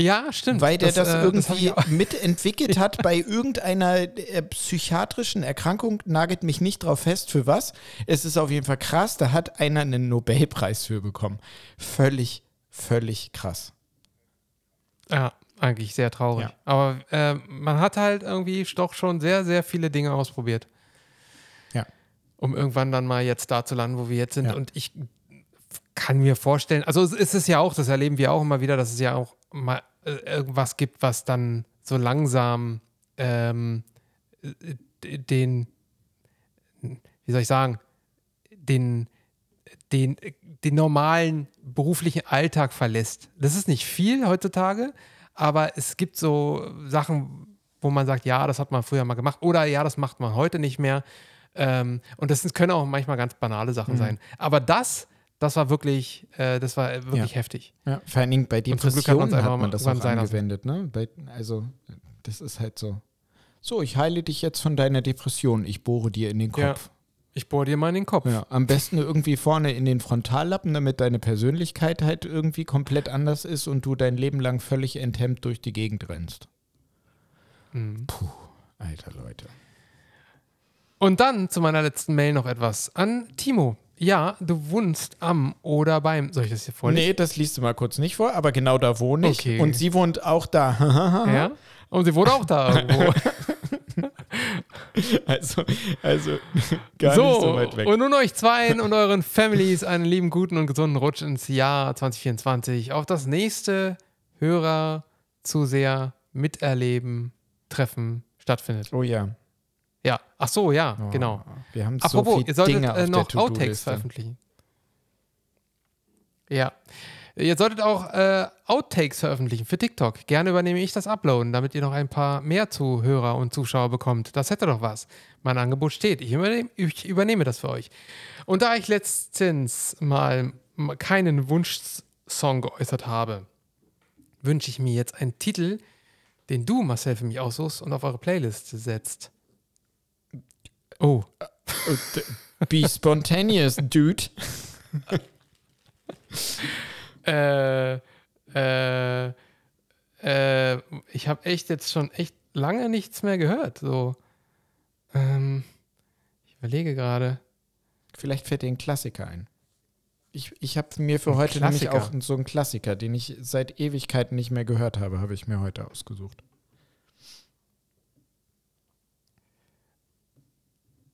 Ja, stimmt. Weil der das, äh, hab irgendwie auch- [laughs] mitentwickelt hat bei irgendeiner äh, psychiatrischen Erkrankung, nagelt mich nicht drauf fest, für was. Es ist auf jeden Fall krass, da hat einer einen Nobelpreis für bekommen. Völlig, völlig krass. Ja, eigentlich sehr traurig. Ja. Aber äh, man hat halt irgendwie doch schon sehr, sehr viele Dinge ausprobiert. Ja. Um irgendwann dann mal jetzt da zu landen, wo wir jetzt sind. Ja. Und ich kann mir vorstellen, also es ist es ja auch, das erleben wir auch immer wieder, dass es ja auch mal äh, irgendwas gibt, was dann so langsam ähm, äh, den, wie soll ich sagen, den, den, den normalen beruflichen Alltag verlässt. Das ist nicht viel heutzutage, aber es gibt so Sachen, wo man sagt, ja, das hat man früher mal gemacht oder ja, das macht man heute nicht mehr. Ähm, und das können auch manchmal ganz banale Sachen sein. Aber das Das war wirklich, äh, das war wirklich heftig. Ja, vor allen Dingen bei hat Depressionen hat mal man das auch angewendet. Ne? Bei, also, das ist halt so. So, ich heile dich jetzt von deiner Depression. Ich bohre dir in den Ja. Kopf. Ich bohre dir mal in den Kopf. Ja, am besten irgendwie vorne in den Frontallappen, damit deine Persönlichkeit halt irgendwie komplett anders ist und du dein Leben lang völlig enthemmt durch die Gegend rennst. Mhm. Alter Leute. Und dann zu meiner letzten Mail noch etwas an Timo. Ja, du wohnst am oder beim. Soll ich das hier vorlesen? Nee, das liest du mal kurz nicht vor, aber genau da wohne ich. Okay. Und sie wohnt auch da. [laughs] Ja. Und sie wurde auch da irgendwo. [laughs] also, also [laughs] gar so, nicht so weit weg. und nun euch zweien und euren Families einen lieben, guten und gesunden Rutsch ins Jahr 2024. Auf das nächste Hörer, Zuseher, Miterleben, Treffen stattfindet. oh ja. Ja, ach so, ja, Oh, genau. Wir haben Apropos, so viele ihr solltet Dinge äh, noch Outtakes veröffentlichen. Ja. Ihr solltet auch äh, Outtakes veröffentlichen für TikTok. Gerne übernehme ich das Uploaden, damit ihr noch ein paar mehr Zuhörer und Zuschauer bekommt. Das hätte doch was. Mein Angebot steht. Ich übernehme, ich übernehme das für euch. Und da ich letztens mal keinen Wunschsong geäußert habe, wünsche ich mir jetzt einen Titel, den du, Marcel, für mich aussuchst und auf eure Playlist setzt. Oh, d- Be spontaneous, dude. [laughs] Äh, äh, äh, ich habe echt jetzt schon echt lange nichts mehr gehört. So, ähm, ich überlege gerade. Vielleicht fällt dir ein Klassiker ein. Ich, ich habe mir für Ein heute nämlich Klassiker? auch so einen Klassiker, den ich seit Ewigkeiten nicht mehr gehört habe, habe ich mir heute ausgesucht.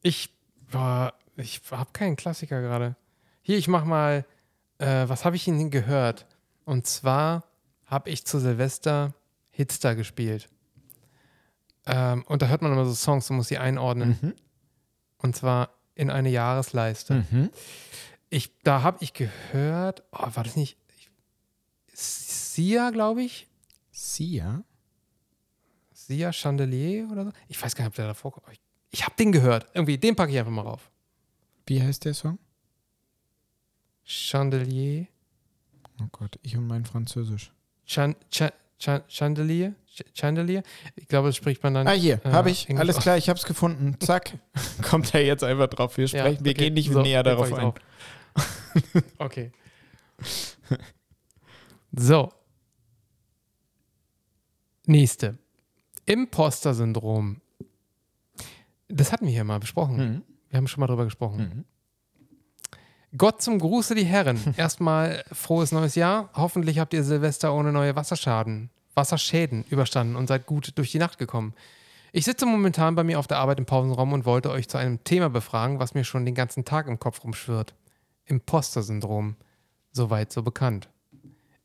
Ich war, ich habe keinen Klassiker gerade. Hier, ich mach mal, äh, was habe ich Ihnen gehört? Und zwar habe ich zu Silvester Hitster gespielt. Ähm, und da hört man immer so Songs, du musst sie einordnen. Mhm. Und zwar in eine Jahresleiste. Mhm. Ich, da habe ich gehört, oh, war das nicht ich- Sia, glaube ich? Sia? Sia Chandelier oder so? Ich weiß gar nicht, ob der davor kommt. Ich, ich habe den gehört. Irgendwie, den packe ich einfach mal rauf. Wie heißt der Song? Chandelier. Oh Gott, ich und mein Französisch. Chan, Chan, Chan, Chandelier? Ch- Chandelier? Ich glaube, das spricht man dann. Ah, hier, äh, habe ich. Alles klar, ich habe es gefunden. Zack. [laughs] Kommt er jetzt einfach drauf. Wir Ja, sprechen, wir okay. gehen nicht So, näher darauf ein. okay. So. Nächste. Imposter-Syndrom. Das hatten wir hier mal besprochen. Mhm. Wir haben schon mal drüber gesprochen. Mhm. Gott zum Gruße, die Herren. [laughs] Erstmal frohes neues Jahr. Hoffentlich habt ihr Silvester ohne neue Wasserschaden, Wasserschäden überstanden und seid gut durch die Nacht gekommen. Ich sitze momentan bei mir auf der Arbeit im Pausenraum und wollte euch zu einem Thema befragen, was mir schon den ganzen Tag im Kopf rumschwirrt. Imposter-Syndrom. Soweit so bekannt.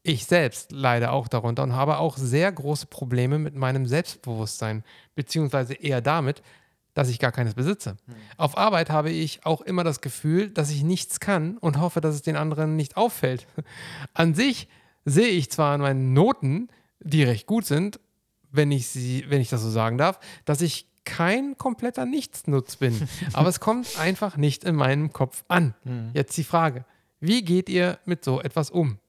Ich selbst leide auch darunter und habe auch sehr große Probleme mit meinem Selbstbewusstsein, beziehungsweise eher damit, dass ich gar keines besitze. Auf Arbeit habe ich auch immer das Gefühl, dass ich nichts kann und hoffe, dass es den anderen nicht auffällt. [laughs] An sich sehe ich zwar an meinen Noten, die recht gut sind, wenn ich sie, wenn ich das so sagen darf, dass ich kein kompletter Nichtsnutz bin. [laughs] Aber es kommt einfach nicht in meinem Kopf an. Jetzt die Frage: Wie geht ihr mit so etwas um?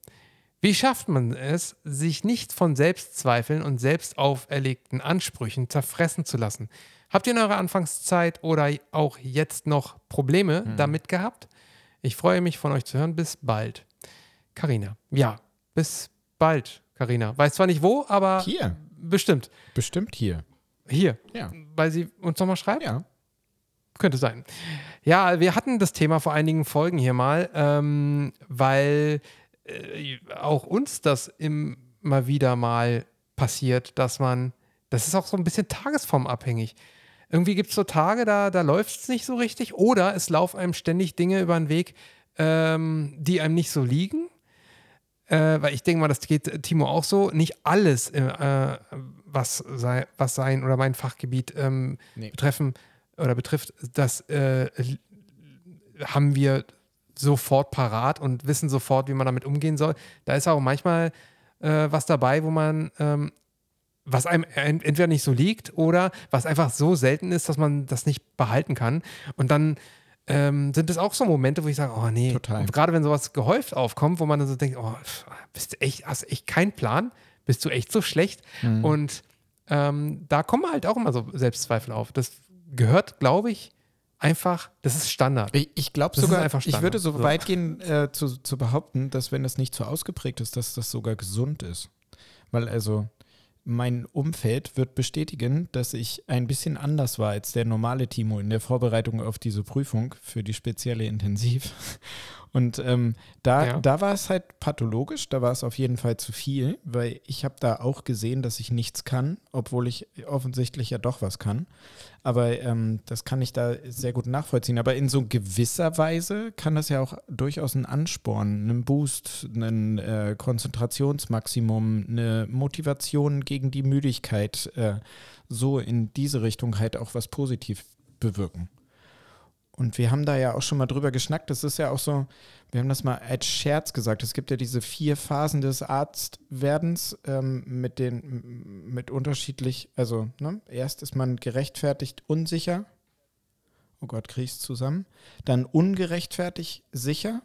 Wie schafft man es, sich nicht von Selbstzweifeln und selbst auferlegten Ansprüchen zerfressen zu lassen? Habt ihr in eurer Anfangszeit oder auch jetzt noch Probleme damit gehabt? Ich freue mich von euch zu hören. Bis bald. Karina. Ja, bis bald, Karina. Weiß zwar nicht wo, aber Hier, bestimmt. bestimmt hier. Hier, Ja. weil sie uns nochmal schreibt. Ja. Könnte sein. Ja, wir hatten das Thema vor einigen Folgen hier mal, ähm, weil äh, auch uns das immer wieder mal passiert, dass man, das ist auch so ein bisschen tagesformabhängig. Irgendwie gibt es so Tage, da, da läuft es nicht so richtig oder es laufen einem ständig Dinge über den Weg, ähm, die einem nicht so liegen. Äh, weil ich denke mal, das geht äh, Timo auch so. Nicht alles, äh, was, sei, was sein oder mein Fachgebiet ähm, Nee. betreffen oder betrifft, das äh, haben wir sofort parat und wissen sofort, wie man damit umgehen soll. Da ist auch manchmal äh, was dabei, wo man ähm, was einem ent- entweder nicht so liegt oder was einfach so selten ist, dass man das nicht behalten kann. Und dann ähm, sind das auch so Momente, wo ich sage, oh nee, Total. Und gerade wenn sowas gehäuft aufkommt, wo man dann so denkt, oh, bist du echt, hast echt keinen Plan? Bist du echt so schlecht? Mhm. Und ähm, da kommen halt auch immer so Selbstzweifel auf. Das gehört, glaube ich, einfach, das ist Standard. Ich, ich glaube sogar, einfach ich würde so, Standard. So. weit gehen äh, zu, zu behaupten, dass wenn das nicht so ausgeprägt ist, dass das sogar gesund ist. Weil also mein Umfeld wird bestätigen, dass ich ein bisschen anders war als der normale Timo in der Vorbereitung auf diese Prüfung für die spezielle Intensiv. Und ähm, da, Ja. da war es halt pathologisch, da war es auf jeden Fall zu viel, weil ich habe da auch gesehen, dass ich nichts kann, obwohl ich offensichtlich ja doch was kann. Aber ähm, das kann ich da sehr gut nachvollziehen. Aber in so gewisser Weise kann das ja auch durchaus ein Ansporn, einen Boost, ein äh, Konzentrationsmaximum, eine Motivation gegen die Müdigkeit, äh, so in diese Richtung halt auch was positiv bewirken. Und wir haben da ja auch schon mal drüber geschnackt. Das ist ja auch so, wir haben das mal als Scherz gesagt. Es gibt ja diese vier Phasen des Arztwerdens ähm, mit den mit unterschiedlich, also ne, erst ist man gerechtfertigt unsicher. Oh Gott, krieg ich's zusammen. Dann ungerechtfertigt sicher.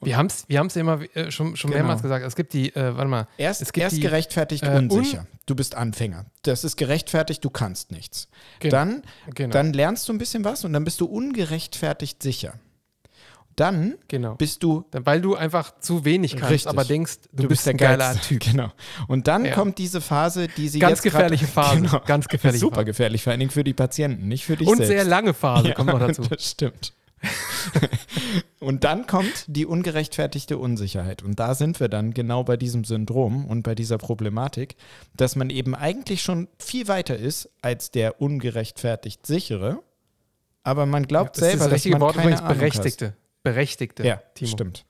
Wir haben es wir haben's ja immer äh, schon, schon Genau. mehrmals gesagt. Es gibt die, äh, warte mal, Erst, Es gibt erst die, gerechtfertigt äh, unsicher. du bist Anfänger. Das ist gerechtfertigt, du kannst nichts. Genau. Dann, genau, dann lernst du ein bisschen was und dann bist du ungerechtfertigt sicher. Dann genau. bist du Dann, weil du einfach zu wenig kannst, Richtig. aber denkst, du, du bist ein geiler. Typ. [laughs] Genau. Und dann Ja. kommt diese Phase, die sie Ganz jetzt grad- gefährliche [laughs] Phase. Genau. Ganz gefährliche Super Phase. gefährlich, vor allen Dingen für die Patienten, nicht für dich Und selbst. sehr lange Phase [laughs] Ja, kommt noch dazu. Das stimmt. [laughs] und dann kommt die ungerechtfertigte Unsicherheit. Und da sind wir dann genau bei diesem Syndrom und bei dieser Problematik, dass man eben eigentlich schon viel weiter ist als der ungerechtfertigt sichere, aber man glaubt das ist selber, das richtige dass man Wort keine übrigens Ahnung hat. Berechtigte. Berechtigte, Ja, Timo. stimmt.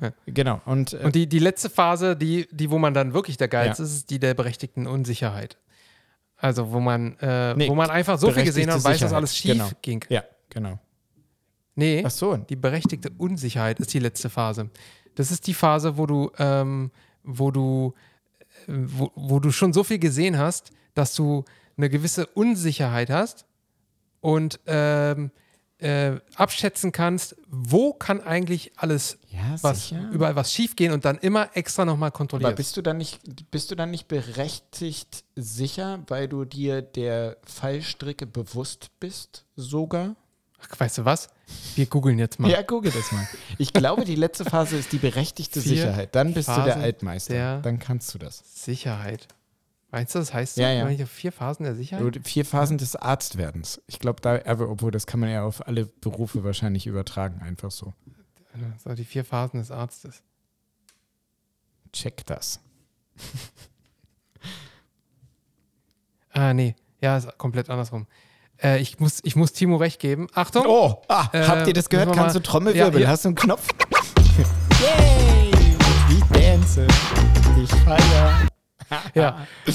Ja. Genau. Und, äh, Und die, die letzte Phase, die, die, wo man dann wirklich der Geilste Ja. ist, ist die der berechtigten Unsicherheit. Also wo man, äh, Nee, wo man einfach so viel gesehen hat und weiß, dass berechtigte alles schief Sicherheit. ging. ja, genau. Nee, Ach so, die berechtigte Unsicherheit ist die letzte Phase. Das ist die Phase, wo du, ähm, wo du, äh, wo, wo du schon so viel gesehen hast, dass du eine gewisse Unsicherheit hast und ähm, äh, abschätzen kannst, wo kann eigentlich alles ja, was, sicher. überall was schief gehen und dann immer extra nochmal Aber kontrollieren. bist du dann nicht, bist du dann nicht berechtigt sicher, weil du dir der Fallstricke bewusst bist, sogar? Ach, weißt du was? Wir googeln jetzt mal. Ja, google das mal. Ich glaube, die letzte Phase ist die berechtigte Vier Sicherheit. Dann bist du der Phasen Altmeister. der- Dann kannst du das. Sicherheit. Meinst du, das heißt so? Ja, ja. Ich auf vier Phasen der Sicherheit? Vier Phasen des Arztwerdens. Ich glaube, da, obwohl das kann man ja auf alle Berufe wahrscheinlich übertragen, einfach so. So, die vier Phasen des Arztes. Check das. [laughs] Ah, nee. Ja, ist komplett andersrum. Äh, ich, muss, ich muss Timo recht geben. Achtung! Oh, ah, Äh, habt ihr das gehört? müssen wir Kannst du Trommelwirbel? Ja, ja. Hast du einen Knopf? Yay! Ich dance. Ich feier. [laughs] Ja. [laughs]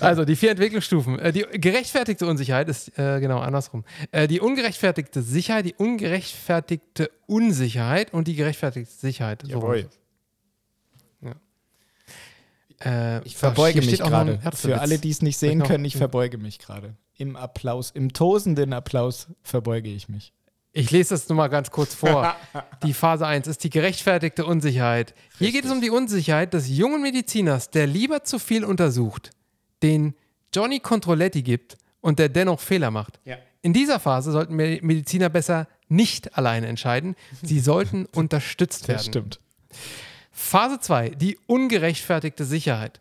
also die vier Entwicklungsstufen. Äh, die gerechtfertigte Unsicherheit ist äh, genau andersrum. Äh, die ungerechtfertigte Sicherheit, die ungerechtfertigte Unsicherheit und die gerechtfertigte Sicherheit. So Jawohl. Äh, Ich verbeuge mich gerade. Für alle, die es nicht sehen noch- können, ich verbeuge mich gerade. Im Applaus, im tosenden Applaus verbeuge ich mich. Ich lese das nur mal ganz kurz vor. [laughs] Die Phase 1 ist die gerechtfertigte Unsicherheit. Hier geht es um die Unsicherheit des jungen Mediziners, der lieber zu viel untersucht, den Johnny Controletti gibt und der dennoch Fehler macht. Ja. In dieser Phase sollten Me- Mediziner besser nicht alleine entscheiden. Sie sollten [laughs] unterstützt werden. Das stimmt. Phase 2, die ungerechtfertigte Sicherheit.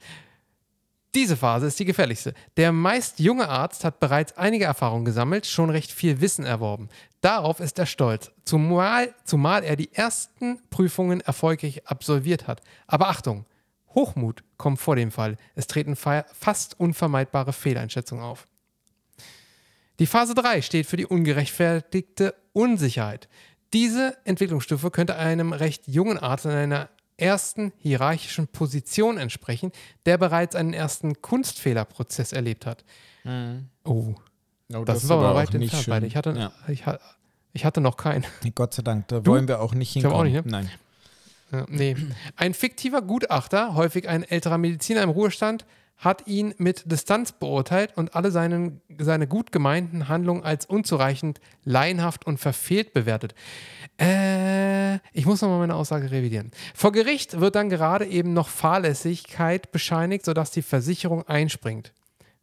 Diese Phase ist die gefährlichste. Der meist junge Arzt hat bereits einige Erfahrungen gesammelt, schon recht viel Wissen erworben. Darauf ist er stolz, zumal, zumal er die ersten Prüfungen erfolgreich absolviert hat. Aber Achtung, Hochmut kommt vor dem Fall. Es treten fa fast unvermeidbare Fehleinschätzungen auf. Die Phase 3 steht für die ungerechtfertigte Unsicherheit. Diese Entwicklungsstufe könnte einem recht jungen Arzt in einer ersten hierarchischen Position entsprechen, der bereits einen ersten Kunstfehlerprozess erlebt hat. Oh, Oh, das, ist aber, auch weit nicht entfernt. schön. beide. Ich hatte, ja. ich, ha- ich hatte noch keinen. Gott sei Dank, da Du? wollen wir auch nicht hinkommen. auch nicht, ne? Nein. Ja, nee. Ein fiktiver Gutachter, häufig ein älterer Mediziner im Ruhestand, hat ihn mit Distanz beurteilt und alle seinen, seine gut gemeinten Handlungen als unzureichend, laienhaft und verfehlt bewertet. Äh, ich muss nochmal meine Aussage revidieren. Vor Gericht wird dann gerade eben noch Fahrlässigkeit bescheinigt, sodass die Versicherung einspringt.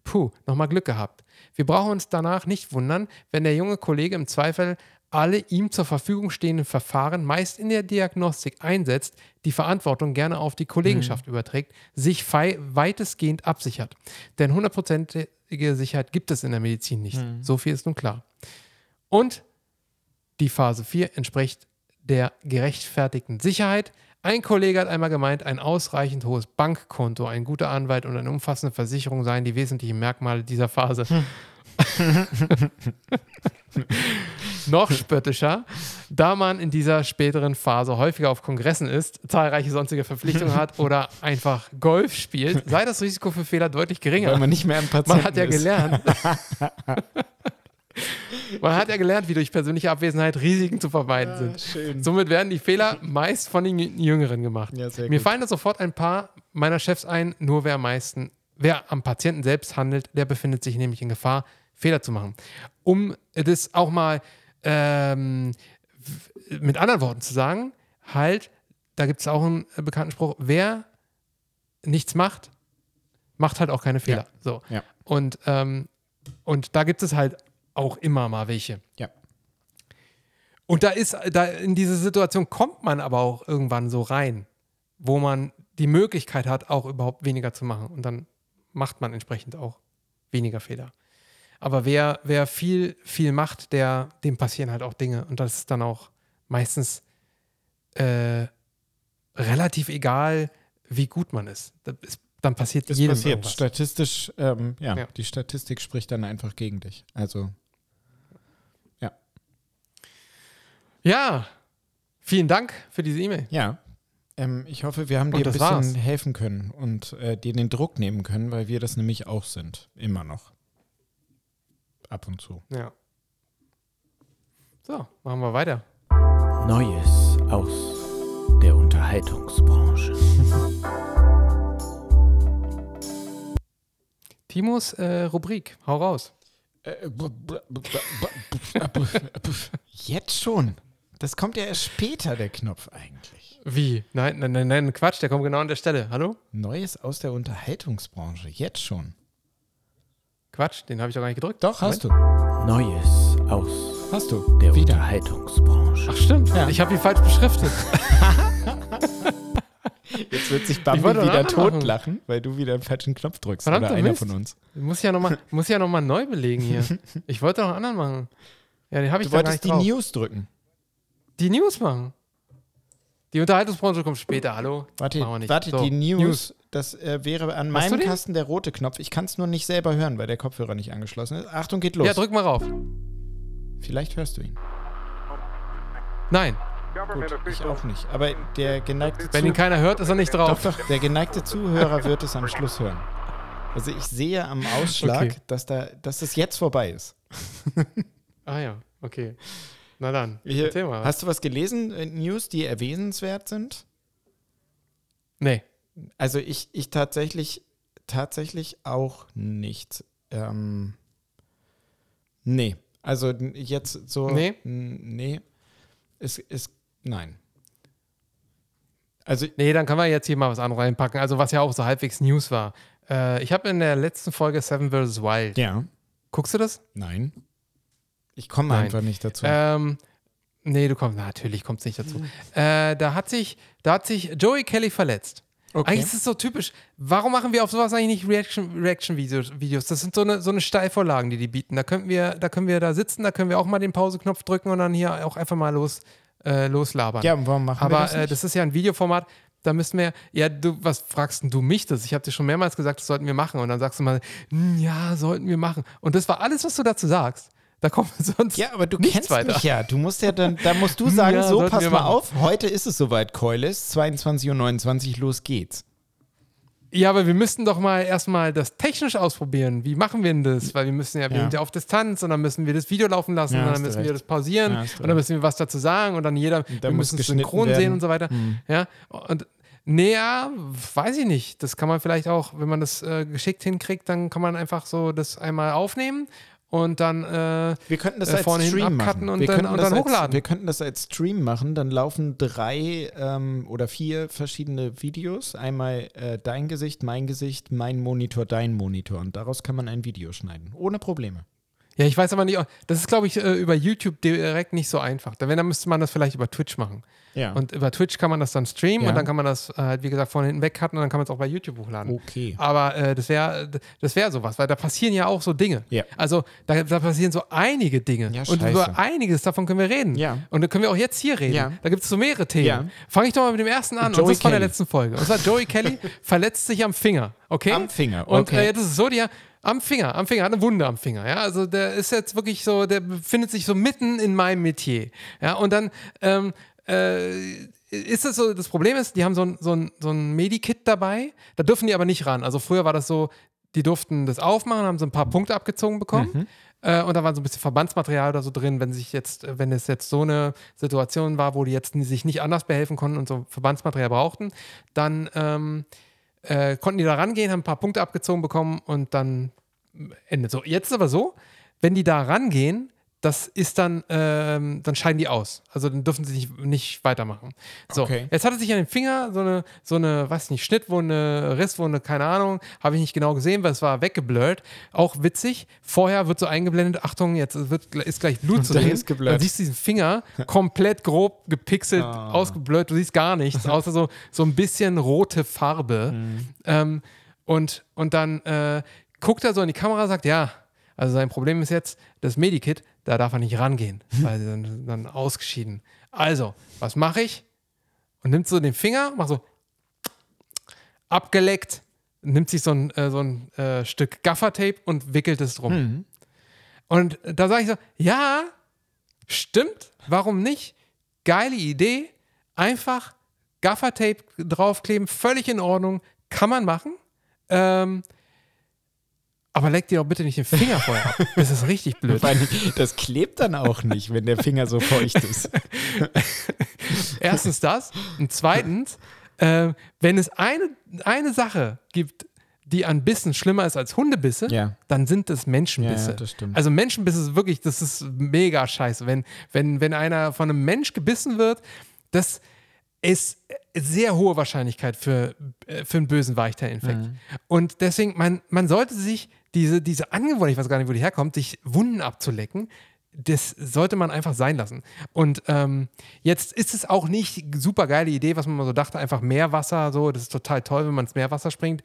Puh, nochmal Glück gehabt. Wir brauchen uns danach nicht wundern, wenn der junge Kollege im Zweifel alle ihm zur Verfügung stehenden Verfahren meist in der Diagnostik einsetzt, die Verantwortung gerne auf die Kollegenschaft mhm. überträgt, sich weitestgehend absichert. Denn hundertprozentige Sicherheit gibt es in der Medizin nicht. Mhm. So viel ist nun klar. Und die Phase 4 entspricht der gerechtfertigten Sicherheit. Ein Kollege hat einmal gemeint, ein ausreichend hohes Bankkonto, ein guter Anwalt und eine umfassende Versicherung seien die wesentlichen Merkmale dieser Phase. [laughs] [laughs] Noch spöttischer, da man in dieser späteren Phase häufiger auf Kongressen ist, zahlreiche sonstige Verpflichtungen hat oder einfach Golf spielt, sei das Risiko für Fehler deutlich geringer. Weil man nicht mehr ein Patienten Man hat ja gelernt. [laughs] Man hat ja gelernt, wie durch persönliche Abwesenheit Risiken zu vermeiden sind. schön. Somit werden die Fehler meist von den Jüngeren gemacht. Ja, Mir gut. fallen da sofort ein paar meiner Chefs ein, nur wer am meisten, wer am Patienten selbst handelt, der befindet sich nämlich in Gefahr, Fehler zu machen. Um das auch mal ähm, mit anderen Worten zu sagen, halt, da gibt es auch einen bekannten Spruch, wer nichts macht, macht halt auch keine Fehler. Ja. So. Ja. Und, ähm, und da gibt es halt auch immer mal welche. Ja. Und da ist, da in diese Situation kommt man aber auch irgendwann so rein, wo man die Möglichkeit hat, auch überhaupt weniger zu machen. Und dann macht man entsprechend auch weniger Fehler. Aber wer, wer viel, viel macht, der, dem passieren halt auch Dinge. Und das ist dann auch meistens äh, relativ egal, wie gut man ist. ist dann passiert das jedem passiert. Irgendwas. Statistisch, ähm, ja, ja, die Statistik spricht dann einfach gegen dich. Also, ja. Ja, vielen Dank für diese E-Mail. Ja. Ähm, ich hoffe, wir haben dir ein bisschen war's. helfen können und äh, dir den Druck nehmen können, weil wir das nämlich auch sind. Immer noch ab und zu. Ja. So, machen wir weiter. Neues aus der Unterhaltungsbranche. Timos äh, Rubrik, hau raus. Jetzt schon? Das kommt ja erst später, der Knopf eigentlich. Wie? Nein, nein, nein, nein, Quatsch, der kommt genau an der Stelle. Hallo? Neues aus der Unterhaltungsbranche, jetzt schon. Quatsch, den habe ich doch gar nicht gedrückt. Doch, hast Moment. du. Neues aus. Hast du. Der Wieder. Unterhaltungsbranche. Ach, stimmt. Ja. Ich habe ihn falsch beschriftet. [laughs] Jetzt wird sich Bambi wieder totlachen, weil du wieder einen falschen Knopf drückst. Verdammt, oder einer Mist. von uns. Ich muss ja nochmal noch [laughs] neu belegen hier. Ich wollte noch einen anderen machen. Ja, den habe ich Du wolltest die drauf. News drücken. Die News machen. Die Unterhaltungsbranche kommt später, hallo? Warte, warte so, die News, News. Das äh, wäre an meinem Kasten der rote Knopf. Ich kann es nur nicht selber hören, weil der Kopfhörer nicht angeschlossen ist. Achtung, geht los. Ja, drück mal rauf. Vielleicht hörst du ihn. Nein. Gut, ich auch nicht. Aber der geneigte Wenn ihn keiner hört, ist er nicht drauf. Doch, doch, der geneigte Zuhörer wird es am Schluss hören. Also ich sehe am Ausschlag, okay. dass, da, dass es jetzt vorbei ist. ah ja, okay. Na dann, Hier, mal. Hast du was gelesen, äh, News, die erwähnenswert sind? Nee. Also ich, ich tatsächlich, tatsächlich auch nicht. Ähm, nee. Also jetzt so. Nee. Nee. Es ist. Nein. Also, nee, dann kann man jetzt hier mal was anderes reinpacken. Also, was ja auch so halbwegs News war. Äh, ich habe in der letzten Folge Seven vs. Wild. Ja. Guckst du das? Nein. Ich komme einfach nicht dazu. Ähm, nee, du kommst, natürlich kommst nicht dazu. Mhm. Äh, da, hat sich, da hat sich Joey Kelly verletzt. Okay. Eigentlich ist es so typisch. Warum machen wir auf sowas eigentlich nicht Reaction-Videos? Reaction das sind so eine, so eine Steilvorlagen, die die bieten. Da können, wir, da können wir da sitzen, da können wir auch mal den Pause-Knopf drücken und dann hier auch einfach mal los, äh, loslabern. Ja, warum machen Aber, wir das? Aber äh, das ist ja ein Videoformat, da müssen wir, ja, du, was fragst du mich das? Ich habe dir schon mehrmals gesagt, das sollten wir machen. Und dann sagst du mal, hm, ja, sollten wir machen. Und das war alles, was du dazu sagst. Da kommt sonst Ja, aber du kennst weiter. mich ja. Du musst ja dann, da musst du sagen, [laughs] ja, so, pass mal machen. auf, heute ist es soweit, Keulis, 22.29 Uhr, los geht's. Ja, aber wir müssten doch mal erstmal das technisch ausprobieren. Wie machen wir denn das? Weil wir müssen ja, wir ja. sind ja auf Distanz und dann müssen wir das Video laufen lassen ja, und dann müssen recht. wir das pausieren und dann müssen wir was dazu sagen und dann jeder, und wir müssen es synchron werden. sehen und so weiter. Mhm. Ja, und Naja, weiß ich nicht. Das kann man vielleicht auch, wenn man das äh, geschickt hinkriegt, dann kann man einfach so das einmal aufnehmen und dann äh, Wir könnten das äh, als vorne Stream machen. und wir dann- könnten und das dann als, hochladen. Wir könnten das als Stream machen. Dann laufen drei ähm, oder vier verschiedene Videos. Einmal äh, dein Gesicht, mein Gesicht, mein Monitor, dein Monitor. Und daraus kann man ein Video schneiden. Ohne Probleme. Ja, ich weiß aber nicht, das ist, glaube ich, äh, über YouTube direkt nicht so einfach. Wenn, dann müsste man das vielleicht über Twitch machen. Ja. Und über Twitch kann man das dann streamen Ja. und dann kann man das äh, halt, wie gesagt, von hinten wegcutten und dann kann man es auch bei YouTube hochladen. okay. Aber äh, das wäre das wär sowas, weil da passieren ja auch so Dinge. Ja. Also da, da passieren so einige Dinge. Ja, und über einiges davon können wir reden. Ja. Und da können wir auch jetzt hier reden. Ja. Da gibt es so mehrere Themen. Ja. Fange ich doch mal mit dem ersten an. Joey und das von der Kelly. letzten Folge. Und zwar Joey Kelly [laughs] verletzt sich am Finger. Okay? Am Finger, Und okay. äh, jetzt ist es so, die am Finger, am Finger, hat eine Wunde am Finger. Ja, also der ist jetzt wirklich so, der befindet sich so mitten in meinem Metier. Ja, und dann ähm, äh, ist es so, das Problem ist, die haben so ein, so ein, so ein Medikit dabei, da dürfen die aber nicht ran. Also früher war das so, die durften das aufmachen, haben so ein paar Punkte abgezogen bekommen. Äh, und da war so ein bisschen Verbandsmaterial oder so drin, wenn sich jetzt, wenn es jetzt so eine Situation war, wo die jetzt sich nicht anders behelfen konnten und so Verbandsmaterial brauchten, dann ähm, äh, konnten die da rangehen, haben ein paar Punkte abgezogen bekommen und dann Ende. So, jetzt ist aber so, wenn die da rangehen, das ist dann, ähm, dann scheiden die aus. Also dann dürfen sie nicht, nicht weitermachen. So, Okay. jetzt hat er sich an den Finger so eine, so eine, weiß nicht, Schnittwunde, Risswunde, keine Ahnung, habe ich nicht genau gesehen, weil es war weggeblurrt. Auch witzig. Vorher wird so eingeblendet, Achtung, jetzt wird, ist gleich Blut zu sehen. ist geblurrt. Dann siehst du diesen Finger komplett grob gepixelt, Ah. ausgeblurrt, du siehst gar nichts, außer so, so ein bisschen rote Farbe. Ähm, und, und dann äh, guckt er so in die Kamera sagt, ja, also sein Problem ist jetzt, das Medikit, da darf er nicht rangehen, weil sie dann, dann ausgeschieden. Also, was mache ich? Und nimmt so den Finger, macht so abgeleckt, nimmt sich so ein, äh, so ein äh, Stück Gaffertape und wickelt es drum. Mhm. Und da sage ich so, ja, stimmt, warum nicht? Geile Idee, einfach Gaffertape draufkleben, völlig in Ordnung, kann man machen. Ähm, aber leck dir doch bitte nicht den Finger vorher ab. Das ist richtig blöd. Das klebt dann auch nicht, wenn der Finger so feucht ist. [laughs] Erstens das. Und zweitens, äh, wenn es eine, eine Sache gibt, die an Bissen schlimmer ist als Hundebisse, Ja. dann sind es Menschenbisse. Ja, ja, das stimmt. Also Menschenbisse ist wirklich, das ist mega scheiße. Wenn, wenn, wenn einer von einem Mensch gebissen wird, das ist sehr hohe Wahrscheinlichkeit für, äh, für einen bösen Weichteilinfekt. Mhm. Und deswegen, man, man sollte sich diese, diese Angewohnheit, ich weiß gar nicht, wo die herkommt, sich Wunden abzulecken, das sollte man einfach sein lassen. Und ähm, jetzt ist es auch nicht super geile Idee, was man mal so dachte, einfach Meerwasser, so, das ist total toll, wenn man ins Meerwasser springt.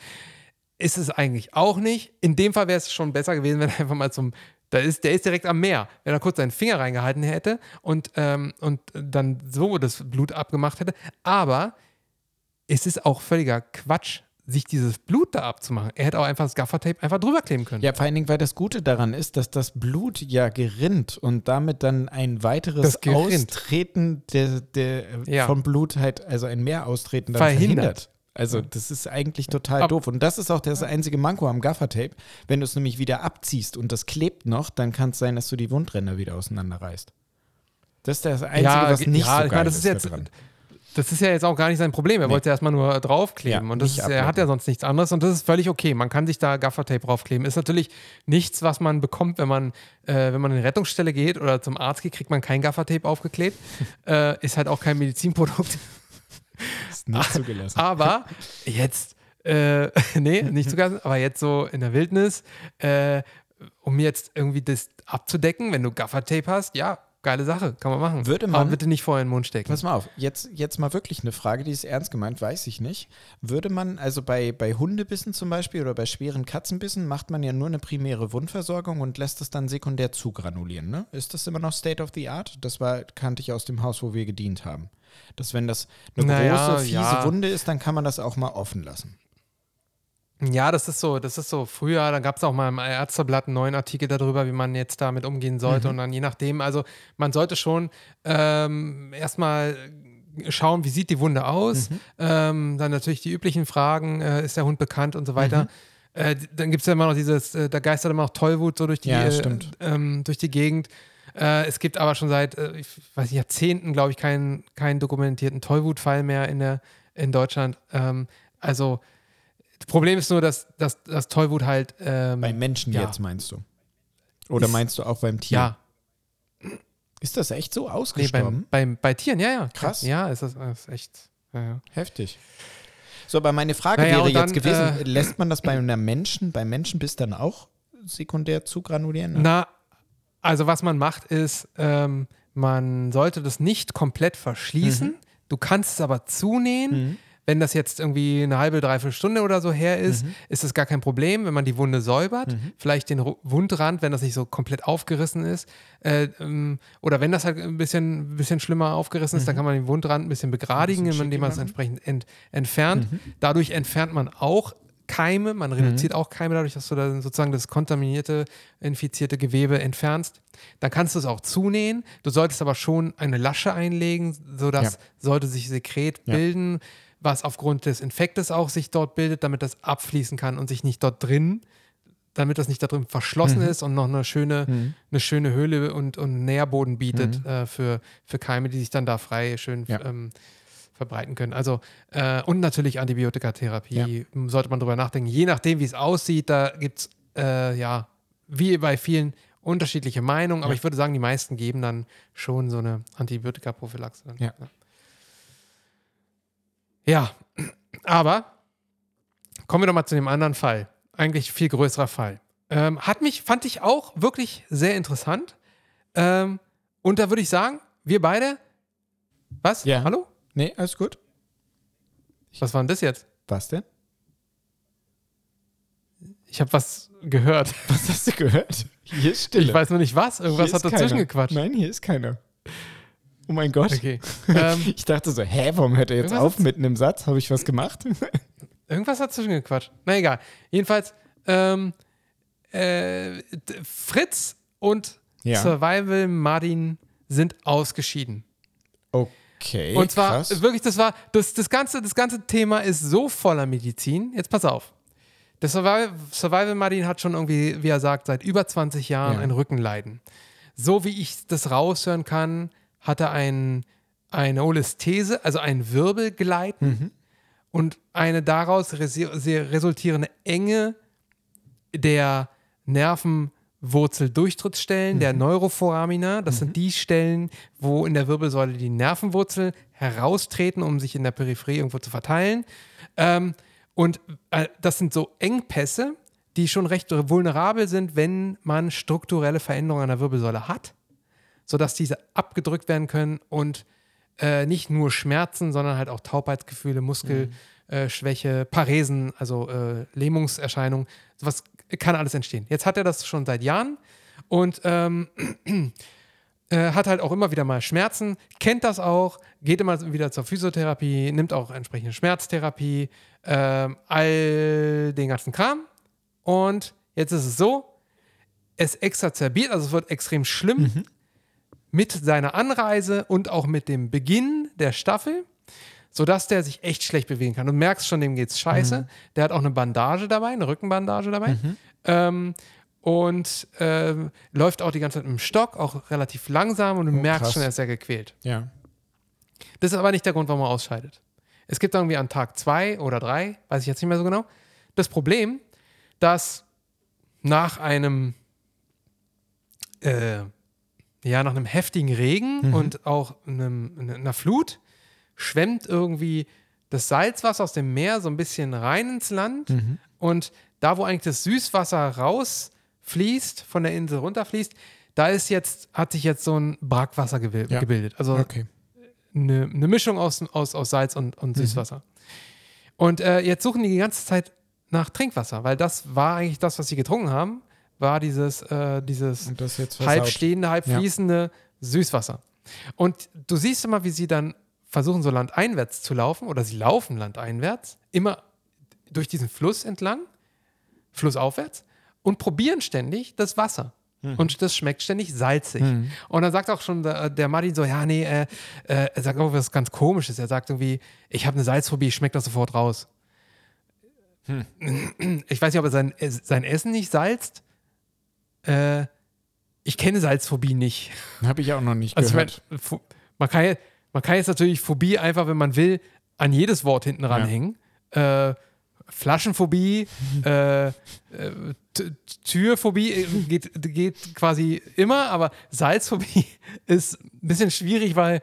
Ist es eigentlich auch nicht. In dem Fall wäre es schon besser gewesen, [laughs] wenn er einfach mal zum, da ist, der ist direkt am Meer, wenn er kurz seinen Finger reingehalten hätte und, ähm, und dann so das Blut abgemacht hätte. Aber es ist auch völliger Quatsch, sich dieses Blut da abzumachen. Er hätte auch einfach das Gaffertape einfach drüber kleben können. Ja, vor allen Dingen, weil das Gute daran ist, dass das Blut ja gerinnt und damit dann ein weiteres. Austreten der, der, Ja. vom Blut halt, also ein Mehraustreten dann Verhindert. verhindert. Also das ist eigentlich total Ab- doof. Und das ist auch das einzige Manko am Gaffertape. Wenn du es nämlich wieder abziehst und das klebt noch, dann kann es sein, dass du die Wundränder wieder auseinanderreißt. Das ist das Einzige, was ge- nicht ja, so ich geil meine, das ist jetzt, daran. Das ist ja jetzt auch gar nicht sein Problem. Er Nee. wollte erstmal nur draufkleben Ja, und das ist, er hat ja sonst nichts anderes und das ist völlig okay. Man kann sich da Gaffertape draufkleben. Ist natürlich nichts, was man bekommt, wenn man, äh, wenn man in die Rettungsstelle geht oder zum Arzt geht, kriegt man kein Gaffertape aufgeklebt. [laughs] äh, ist halt auch kein Medizinprodukt. [laughs] ist nicht zugelassen. Aber jetzt, äh, [laughs] nee, nicht sogar, aber jetzt so in der Wildnis, äh, um jetzt irgendwie das abzudecken, wenn du Gaffertape hast, ja, geile Sache, kann man machen. Würde aber man- bitte nicht vorher in den Mund stecken. Pass mal auf, jetzt, jetzt mal wirklich eine Frage, die ist ernst gemeint, weiß ich nicht. Würde man, also bei, bei Hundebissen zum Beispiel oder bei schweren Katzenbissen, macht man ja nur eine primäre Wundversorgung und lässt es dann sekundär zugranulieren, ne? Ist das immer noch State of the Art? Das war, kannte ich aus dem Haus, wo wir gedient haben. Dass wenn das eine Naja, große, fiese ja. Wunde ist, dann kann man das auch mal offen lassen. Ja, das ist so, das ist so früher, da gab es auch mal im Ärzteblatt einen neuen Artikel darüber, wie man jetzt damit umgehen sollte. Und dann je nachdem, also man sollte schon ähm, erstmal schauen, wie sieht die Wunde aus. Ähm, dann natürlich die üblichen Fragen, äh, ist der Hund bekannt und so weiter. Äh, d- dann gibt es ja immer noch dieses, äh, da geistert immer noch Tollwut so durch die, Ja, äh, stimmt. ähm, durch die Gegend. Äh, es gibt aber schon seit, äh, ich weiß nicht, Jahrzehnten, glaube ich, keinen, keinen dokumentierten Tollwutfall mehr in der, in Deutschland. Ähm, also, das Problem ist nur, dass, dass, dass Tollwut halt. Ähm, Beim Menschen ja. jetzt meinst du? Oder Ist- meinst du auch beim Tier? ja, Ist das echt so nee, ausgestorben? beim, beim, bei Tieren, ja, ja. Krass. Ja, ist das ist echt. Ja, ja. Heftig. So, aber meine Frage Naja, wäre und jetzt dann, gewesen, äh, lässt man das bei einem Menschen, beim Menschen bis dann auch sekundär zu granulieren? Na, also was man macht ist, ähm, man sollte das nicht komplett verschließen. Du kannst es aber zunähen. Wenn das jetzt irgendwie eine halbe, dreiviertel Stunde oder so her ist, ist es gar kein Problem, wenn man die Wunde säubert. Vielleicht den Wundrand, wenn das nicht so komplett aufgerissen ist. Äh, ähm, oder wenn das halt ein bisschen, bisschen schlimmer aufgerissen ist, dann kann man den Wundrand ein bisschen begradigen, bisschen indem man es entsprechend ent entfernt. Dadurch entfernt man auch Keime, man reduziert auch Keime dadurch, dass du da sozusagen das kontaminierte, infizierte Gewebe entfernst. Dann kannst du es auch zunähen. Du solltest aber schon eine Lasche einlegen, sodass Ja. sollte sich Sekret Ja. bilden, was aufgrund des Infektes auch sich dort bildet, damit das abfließen kann und sich nicht dort drin, damit das nicht da drin verschlossen ist und noch eine schöne, eine schöne Höhle und, und Nährboden bietet äh, für, für Keime, die sich dann da frei schön Ja. ähm, verbreiten können. Also äh, und natürlich Antibiotikatherapie sollte man drüber nachdenken. Je nachdem, wie es aussieht, da gibt es äh, ja wie bei vielen unterschiedliche Meinungen, aber Ja. ich würde sagen, die meisten geben dann schon so eine Antibiotikaprophylaxe. dann. Ja. Ja, aber kommen wir doch mal zu dem anderen Fall. Eigentlich viel größerer Fall. Ähm, hat mich, fand ich auch wirklich sehr interessant. Ähm, und da würde ich sagen, wir beide. Was? Ja. Hallo? Nee, alles gut. Was war denn das jetzt? Was denn? Ich habe was gehört. [laughs] Was hast du gehört? Hier ist Stille. Ich weiß nur nicht was. Irgendwas hat dazwischen keiner. gequatscht. Nein, hier ist keiner. Oh mein Gott. Okay. [laughs] ähm, Ich dachte so, hä, warum hört er jetzt auf mitten im Satz? Habe ich was gemacht? [laughs] irgendwas hat dazwischen gequatscht. Na egal. Jedenfalls, ähm, äh, Fritz und Ja. Survival Martin sind ausgeschieden. Okay, Und zwar krass. wirklich, das war, das, das, ganze, das ganze Thema ist so voller Medizin. Jetzt pass auf. Der Survival, Survival Martin hat schon irgendwie, wie er sagt, seit über 20 Jahren Ja. ein Rückenleiden. So wie ich das raushören kann, hat er ein, eine Olisthese, also ein Wirbelgleiten Mhm. und eine daraus resultierende Enge der Nervenwurzeldurchtrittsstellen, der Neuroforamina. Das sind die Stellen, wo in der Wirbelsäule die Nervenwurzel heraustreten, um sich in der Peripherie irgendwo zu verteilen. Ähm, und äh, das sind so Engpässe, die schon recht vulnerabel sind, wenn man strukturelle Veränderungen an der Wirbelsäule hat, sodass diese abgedrückt werden können und äh, nicht nur Schmerzen, sondern halt auch Taubheitsgefühle, Muskelschwäche, Paresen, also äh, Lähmungserscheinungen, sowas kann alles entstehen. Jetzt hat er das schon seit Jahren und ähm, [clears throat] äh, hat halt auch immer wieder mal Schmerzen, kennt das auch, geht immer wieder zur Physiotherapie, nimmt auch entsprechende Schmerztherapie, ähm, all den ganzen Kram. Und jetzt ist es so, es exazerbiert, also es wird extrem schlimm mit seiner Anreise und auch mit dem Beginn der Staffel, sodass der sich echt schlecht bewegen kann. Du merkst schon, dem geht's scheiße. Der hat auch eine Bandage dabei, eine Rückenbandage dabei. Ähm, und ähm, läuft auch die ganze Zeit dem Stock, auch relativ langsam und du Oh, merkst krass. schon, er ist sehr gequält. ja. Das ist aber nicht der Grund, warum er ausscheidet. Es gibt irgendwie an Tag zwei oder drei, weiß ich jetzt nicht mehr so genau, das Problem, dass nach einem, äh, ja, nach einem heftigen Regen und auch einem, einer Flut schwemmt irgendwie das Salzwasser aus dem Meer so ein bisschen rein ins Land und da, wo eigentlich das Süßwasser rausfließt, von der Insel runterfließt, da ist jetzt, hat sich jetzt so ein Brackwasser gebil- Ja. gebildet. Also Okay. eine, eine Mischung aus, aus, aus Salz und, und Süßwasser. Und äh, jetzt suchen die die ganze Zeit nach Trinkwasser, weil das war eigentlich das, was sie getrunken haben, war dieses, äh, dieses halb stehende, halb Ja. fließende Süßwasser. Und du siehst immer, wie sie dann versuchen, so landeinwärts zu laufen, oder sie laufen landeinwärts, immer durch diesen Fluss entlang, flussaufwärts, und probieren ständig das Wasser. Und das schmeckt ständig salzig. Und dann sagt auch schon der, der Martin so, ja, nee, äh, äh, er sagt auch was ganz komisches. Er sagt irgendwie, ich habe eine Salzphobie, ich schmecke das sofort raus. Ich weiß nicht, ob er sein, äh, sein Essen nicht salzt. Äh, ich kenne Salzphobie nicht. [laughs] Habe ich auch noch nicht Also ich gehört. meine, Pho- man kann, ja- man kann jetzt natürlich Phobie einfach, wenn man will, an jedes Wort hinten ranhängen. Äh, Flaschenphobie, [laughs] äh, äh, Türphobie äh, geht, geht quasi immer, aber Salzphobie [laughs] ist ein bisschen schwierig, weil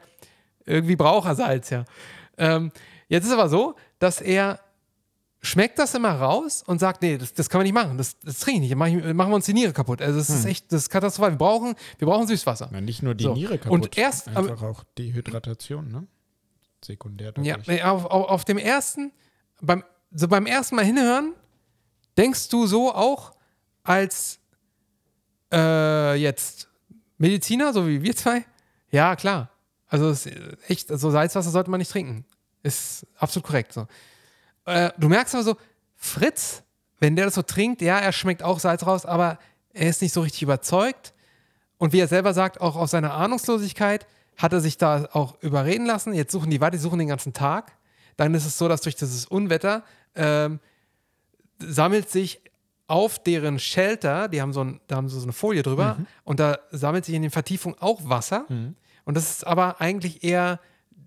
irgendwie braucht er Salz, ja. Ähm, jetzt ist aber so, dass er schmeckt das immer raus und sagt, nee, das, das kann man nicht machen, das, das trinke ich nicht, mach ich, machen wir uns die Niere kaputt. Also das ist echt, das ist katastrophal. Wir brauchen, wir brauchen Süßwasser. Na, nicht nur die So. Niere kaputt, Und erst einfach auch die Hydratation, ne? Sekundär Ja, auf, auf, auf dem ersten, beim, so beim ersten Mal hinhören, denkst du so auch als äh, jetzt Mediziner, so wie wir zwei? Ja, klar. Also es ist echt, so Salzwasser sollte man nicht trinken. Ist absolut korrekt. So. Äh, du merkst aber so, Fritz, wenn der das so trinkt, ja, er schmeckt auch Salz raus, aber er ist nicht so richtig überzeugt. Und wie er selber sagt, auch aus seiner Ahnungslosigkeit hat er sich da auch überreden lassen. Jetzt suchen die weiter, die suchen den ganzen Tag. Dann ist es so, dass durch dieses Unwetter ähm, sammelt sich auf deren Shelter, die haben so, ein, da haben so eine Folie drüber, und da sammelt sich in den Vertiefungen auch Wasser. Und das ist aber eigentlich eher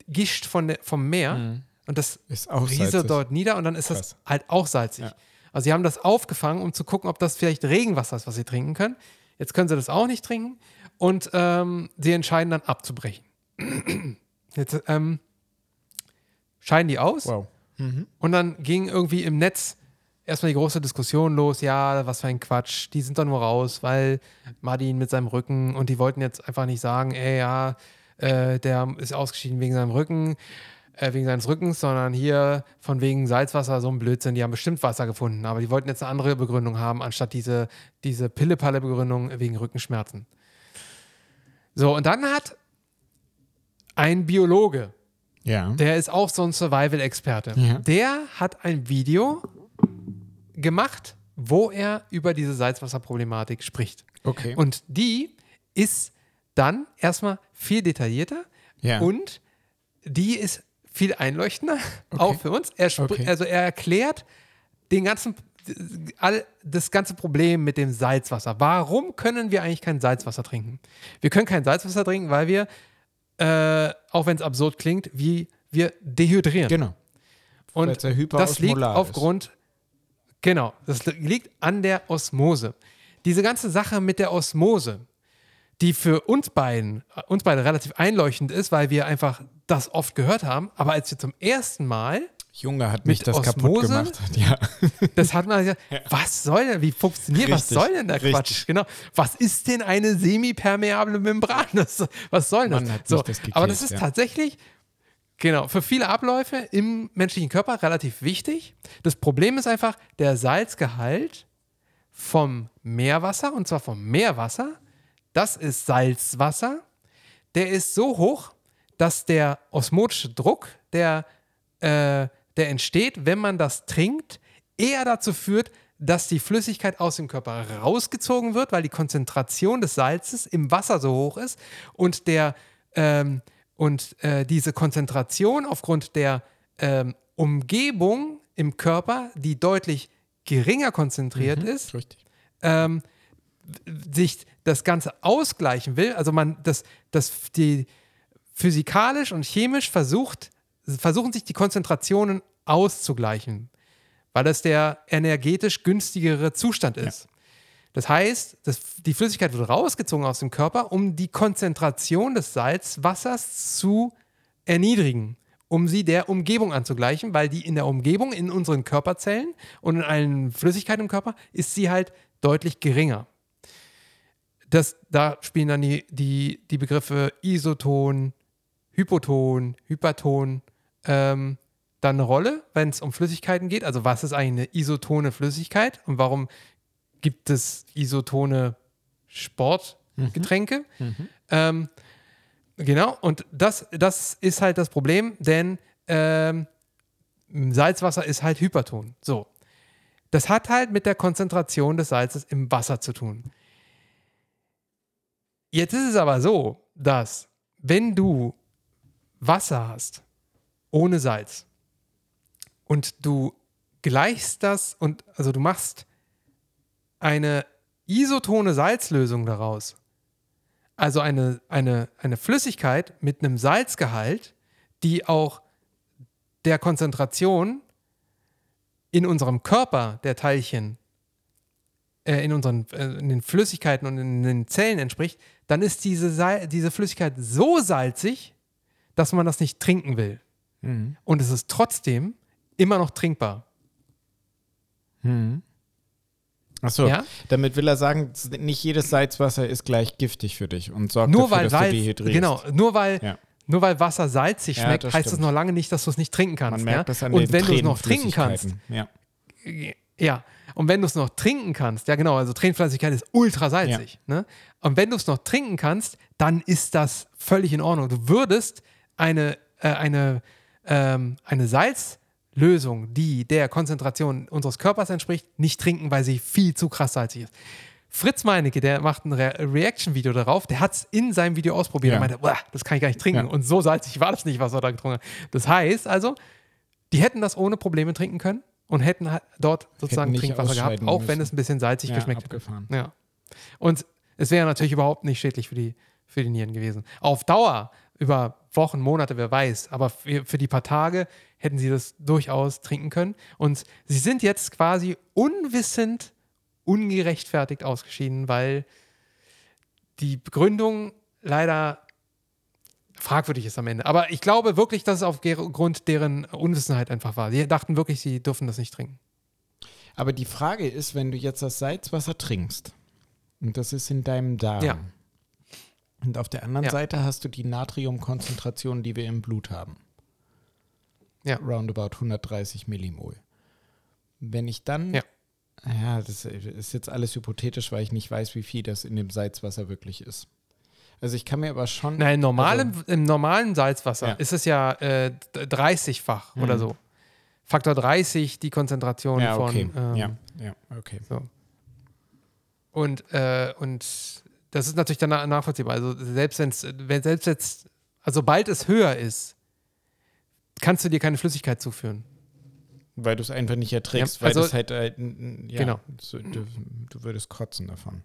Gischt von vom Meer. Und das Ist auch rieselt dort nieder und dann ist das Krass. halt auch salzig. Ja. Also sie haben das aufgefangen, um zu gucken, ob das vielleicht Regenwasser ist, was sie trinken können. Jetzt können sie das auch nicht trinken und ähm, sie entscheiden dann abzubrechen. [clears throat] Jetzt ähm, scheiden die aus Wow. und dann ging irgendwie im Netz erstmal die große Diskussion los, ja, was für ein Quatsch, die sind doch nur raus, weil Martin mit seinem Rücken und die wollten jetzt einfach nicht sagen, ey, ja, äh, der ist ausgeschieden wegen seinem Rücken, äh, wegen seines Rückens, sondern hier von wegen Salzwasser, so ein Blödsinn, die haben bestimmt Wasser gefunden, aber die wollten jetzt eine andere Begründung haben, anstatt diese, diese Pille-Palle-Begründung wegen Rückenschmerzen. So, und dann hat ein Biologe, Ja. der ist auch so ein Survival-Experte. Ja. Der hat ein Video gemacht, wo er über diese Salzwasserproblematik spricht. Okay. Und die ist dann erstmal viel detaillierter ja. und die ist viel einleuchtender, auch für uns. Er Okay. Also er erklärt den ganzen, all, das ganze Problem mit dem Salzwasser. Warum können wir eigentlich kein Salzwasser trinken? Wir können kein Salzwasser trinken, weil wir, äh, auch wenn es absurd klingt, wie wir dehydrieren. genau. Und das liegt ist. aufgrund, genau, das li- liegt an der Osmose. Diese ganze Sache mit der Osmose, die für uns beiden, uns beide relativ einleuchtend ist, weil wir einfach das oft gehört haben, aber als wir zum ersten Mal, Junge hat mich das kaputt Osmose? gemacht. [laughs] Ja. das hat man gesagt, [laughs] was soll denn, wie funktioniert, was Richtig, soll denn der richtig. Quatsch? Genau, was ist denn eine semipermeable Membran? Das, was soll das? Man hat so, das aber geklärt, das ist ja. tatsächlich, genau, für viele Abläufe im menschlichen Körper relativ wichtig. Das Problem ist einfach der Salzgehalt vom Meerwasser, und zwar vom Meerwasser, das ist Salzwasser, der ist so hoch, dass der osmotische Druck, der, äh, der entsteht, wenn man das trinkt, eher dazu führt, dass die Flüssigkeit aus dem Körper rausgezogen wird, weil die Konzentration des Salzes im Wasser so hoch ist und der ähm, und äh, diese Konzentration aufgrund der ähm, Umgebung im Körper, die deutlich geringer konzentriert ist, Richtig. ähm, sich das Ganze ausgleichen will, also man das, das die physikalisch und chemisch versucht, versuchen sich die Konzentrationen auszugleichen, weil das der energetisch günstigere Zustand ist. Das heißt, das, die Flüssigkeit wird rausgezogen aus dem Körper, um die Konzentration des Salzwassers zu erniedrigen, um sie der Umgebung anzugleichen, weil die in der Umgebung, in unseren Körperzellen und in allen Flüssigkeiten im Körper, ist sie halt deutlich geringer. Das, da spielen dann die, die, die Begriffe Isoton, Hypoton, Hyperton ähm, dann eine Rolle, wenn es um Flüssigkeiten geht. Also was ist eigentlich eine isotone Flüssigkeit und warum gibt es isotone Sportgetränke? Ähm, genau, und das, das ist halt das Problem, denn ähm, Salzwasser ist halt Hyperton. So. Das hat halt mit der Konzentration des Salzes im Wasser zu tun. Jetzt ist es aber so, dass wenn du Wasser hast ohne Salz und du gleichst das und also du machst eine isotone Salzlösung daraus, also eine, eine, eine Flüssigkeit mit einem Salzgehalt, die auch der Konzentration in unserem Körper der Teilchen, äh, in, unseren, äh, in den Flüssigkeiten und in den Zellen entspricht, dann ist diese, Sal diese Flüssigkeit so salzig, dass man das nicht trinken will. Mhm. Und es ist trotzdem immer noch trinkbar. Achso, Ja? damit will er sagen, nicht jedes Salzwasser ist gleich giftig für dich und sorgt Nur dafür, weil dass Salz, du dehydrierst. genau, nur weil, Ja. nur weil Wasser salzig Ja, schmeckt, das heißt das noch lange nicht, dass du es nicht trinken kannst. Man merkt das an Und den wenn du es noch trinken kannst, Ja. Ja, und wenn du es noch trinken kannst, ja genau, also Tränenflüssigkeit ist ultra salzig. Ne? Und wenn du es noch trinken kannst, dann ist das völlig in Ordnung. Du würdest eine, äh, eine, ähm, eine Salzlösung, die der Konzentration unseres Körpers entspricht, nicht trinken, weil sie viel zu krass salzig ist. Fritz Meinecke, der macht ein Re Reaction-Video darauf, der hat es in seinem Video ausprobiert Ja. und meinte, "Uah, das kann ich gar nicht trinken. Ja. Und so salzig war das nicht, was er da getrunken hat. Das heißt also, die hätten das ohne Probleme trinken können und hätten halt dort sozusagen Trinkwasser gehabt, auch wenn müssen. es ein bisschen salzig Ja, geschmeckt hätte. abgefahren. Ja. Und es wäre natürlich überhaupt nicht schädlich für die, für die Nieren gewesen. Auf Dauer, über Wochen, Monate, wer weiß, aber für, für die paar Tage hätten sie das durchaus trinken können. Und sie sind jetzt quasi unwissend, ungerechtfertigt ausgeschieden, weil die Begründung leider fragwürdig ist am Ende. Aber ich glaube wirklich, dass es aufgrund deren Unwissenheit einfach war. Sie dachten wirklich, sie dürfen das nicht trinken. Aber die Frage ist, wenn du jetzt das Salzwasser trinkst und das ist in deinem Darm Ja. und auf der anderen Ja. Seite hast du die Natriumkonzentration, die wir im Blut haben. Ja. Roundabout 130 Millimol. Wenn ich dann, Ja. ja, das ist jetzt alles hypothetisch, weil ich nicht weiß, wie viel das in dem Salzwasser wirklich ist. Also ich kann mir aber schon. Nein, im normalen, im normalen Salzwasser Ja. ist es ja äh, 30-fach oder Mhm. so. Faktor 30 die Konzentration ja, von. okay. ähm, ja, ja, okay. Und, äh, und das ist natürlich dann na- nachvollziehbar. Also selbst wenn's, wenn selbst jetzt, also sobald es höher ist, kannst du dir keine Flüssigkeit zuführen. Weil du es einfach nicht erträgst, Ja, weil also- das halt, äh, ja, Genau. so, du, du würdest kotzen davon.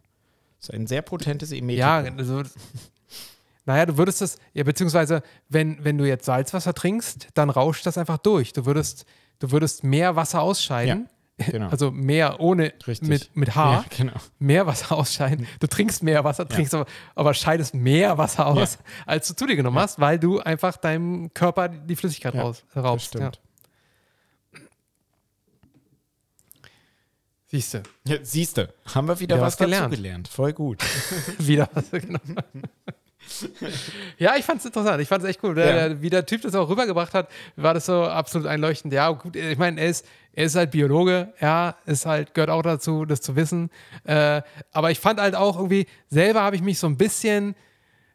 Das ist ein sehr potentes Emetikum. Ja, also, naja, du würdest das, ja, beziehungsweise, wenn, wenn du jetzt Salzwasser trinkst, dann rauscht das einfach durch. Du würdest, du würdest mehr Wasser ausscheiden. genau. Also mehr ohne Richtig. mit, mit H, Ja, genau. mehr Wasser ausscheiden. Du trinkst mehr Wasser, trinkst aber, aber scheidest mehr Wasser aus, als du zu dir genommen hast, weil du einfach deinem Körper die Flüssigkeit Ja, raus, Das raubst. Ja. stimmt. Siehst du, Ja, Siehst du, haben wir wieder Ja, was [laughs] was gelernt. gelernt. Voll gut. wieder was. Genau. ja, ich fand es interessant. Ich fand es echt cool. Der, Ja. wie der Typ das auch rübergebracht hat, war das so absolut einleuchtend. Ja, gut, ich meine, er ist, er ist halt Biologe, ja, ist halt, gehört auch dazu, das zu wissen. Äh, aber ich fand halt auch irgendwie, selber habe ich mich so ein bisschen,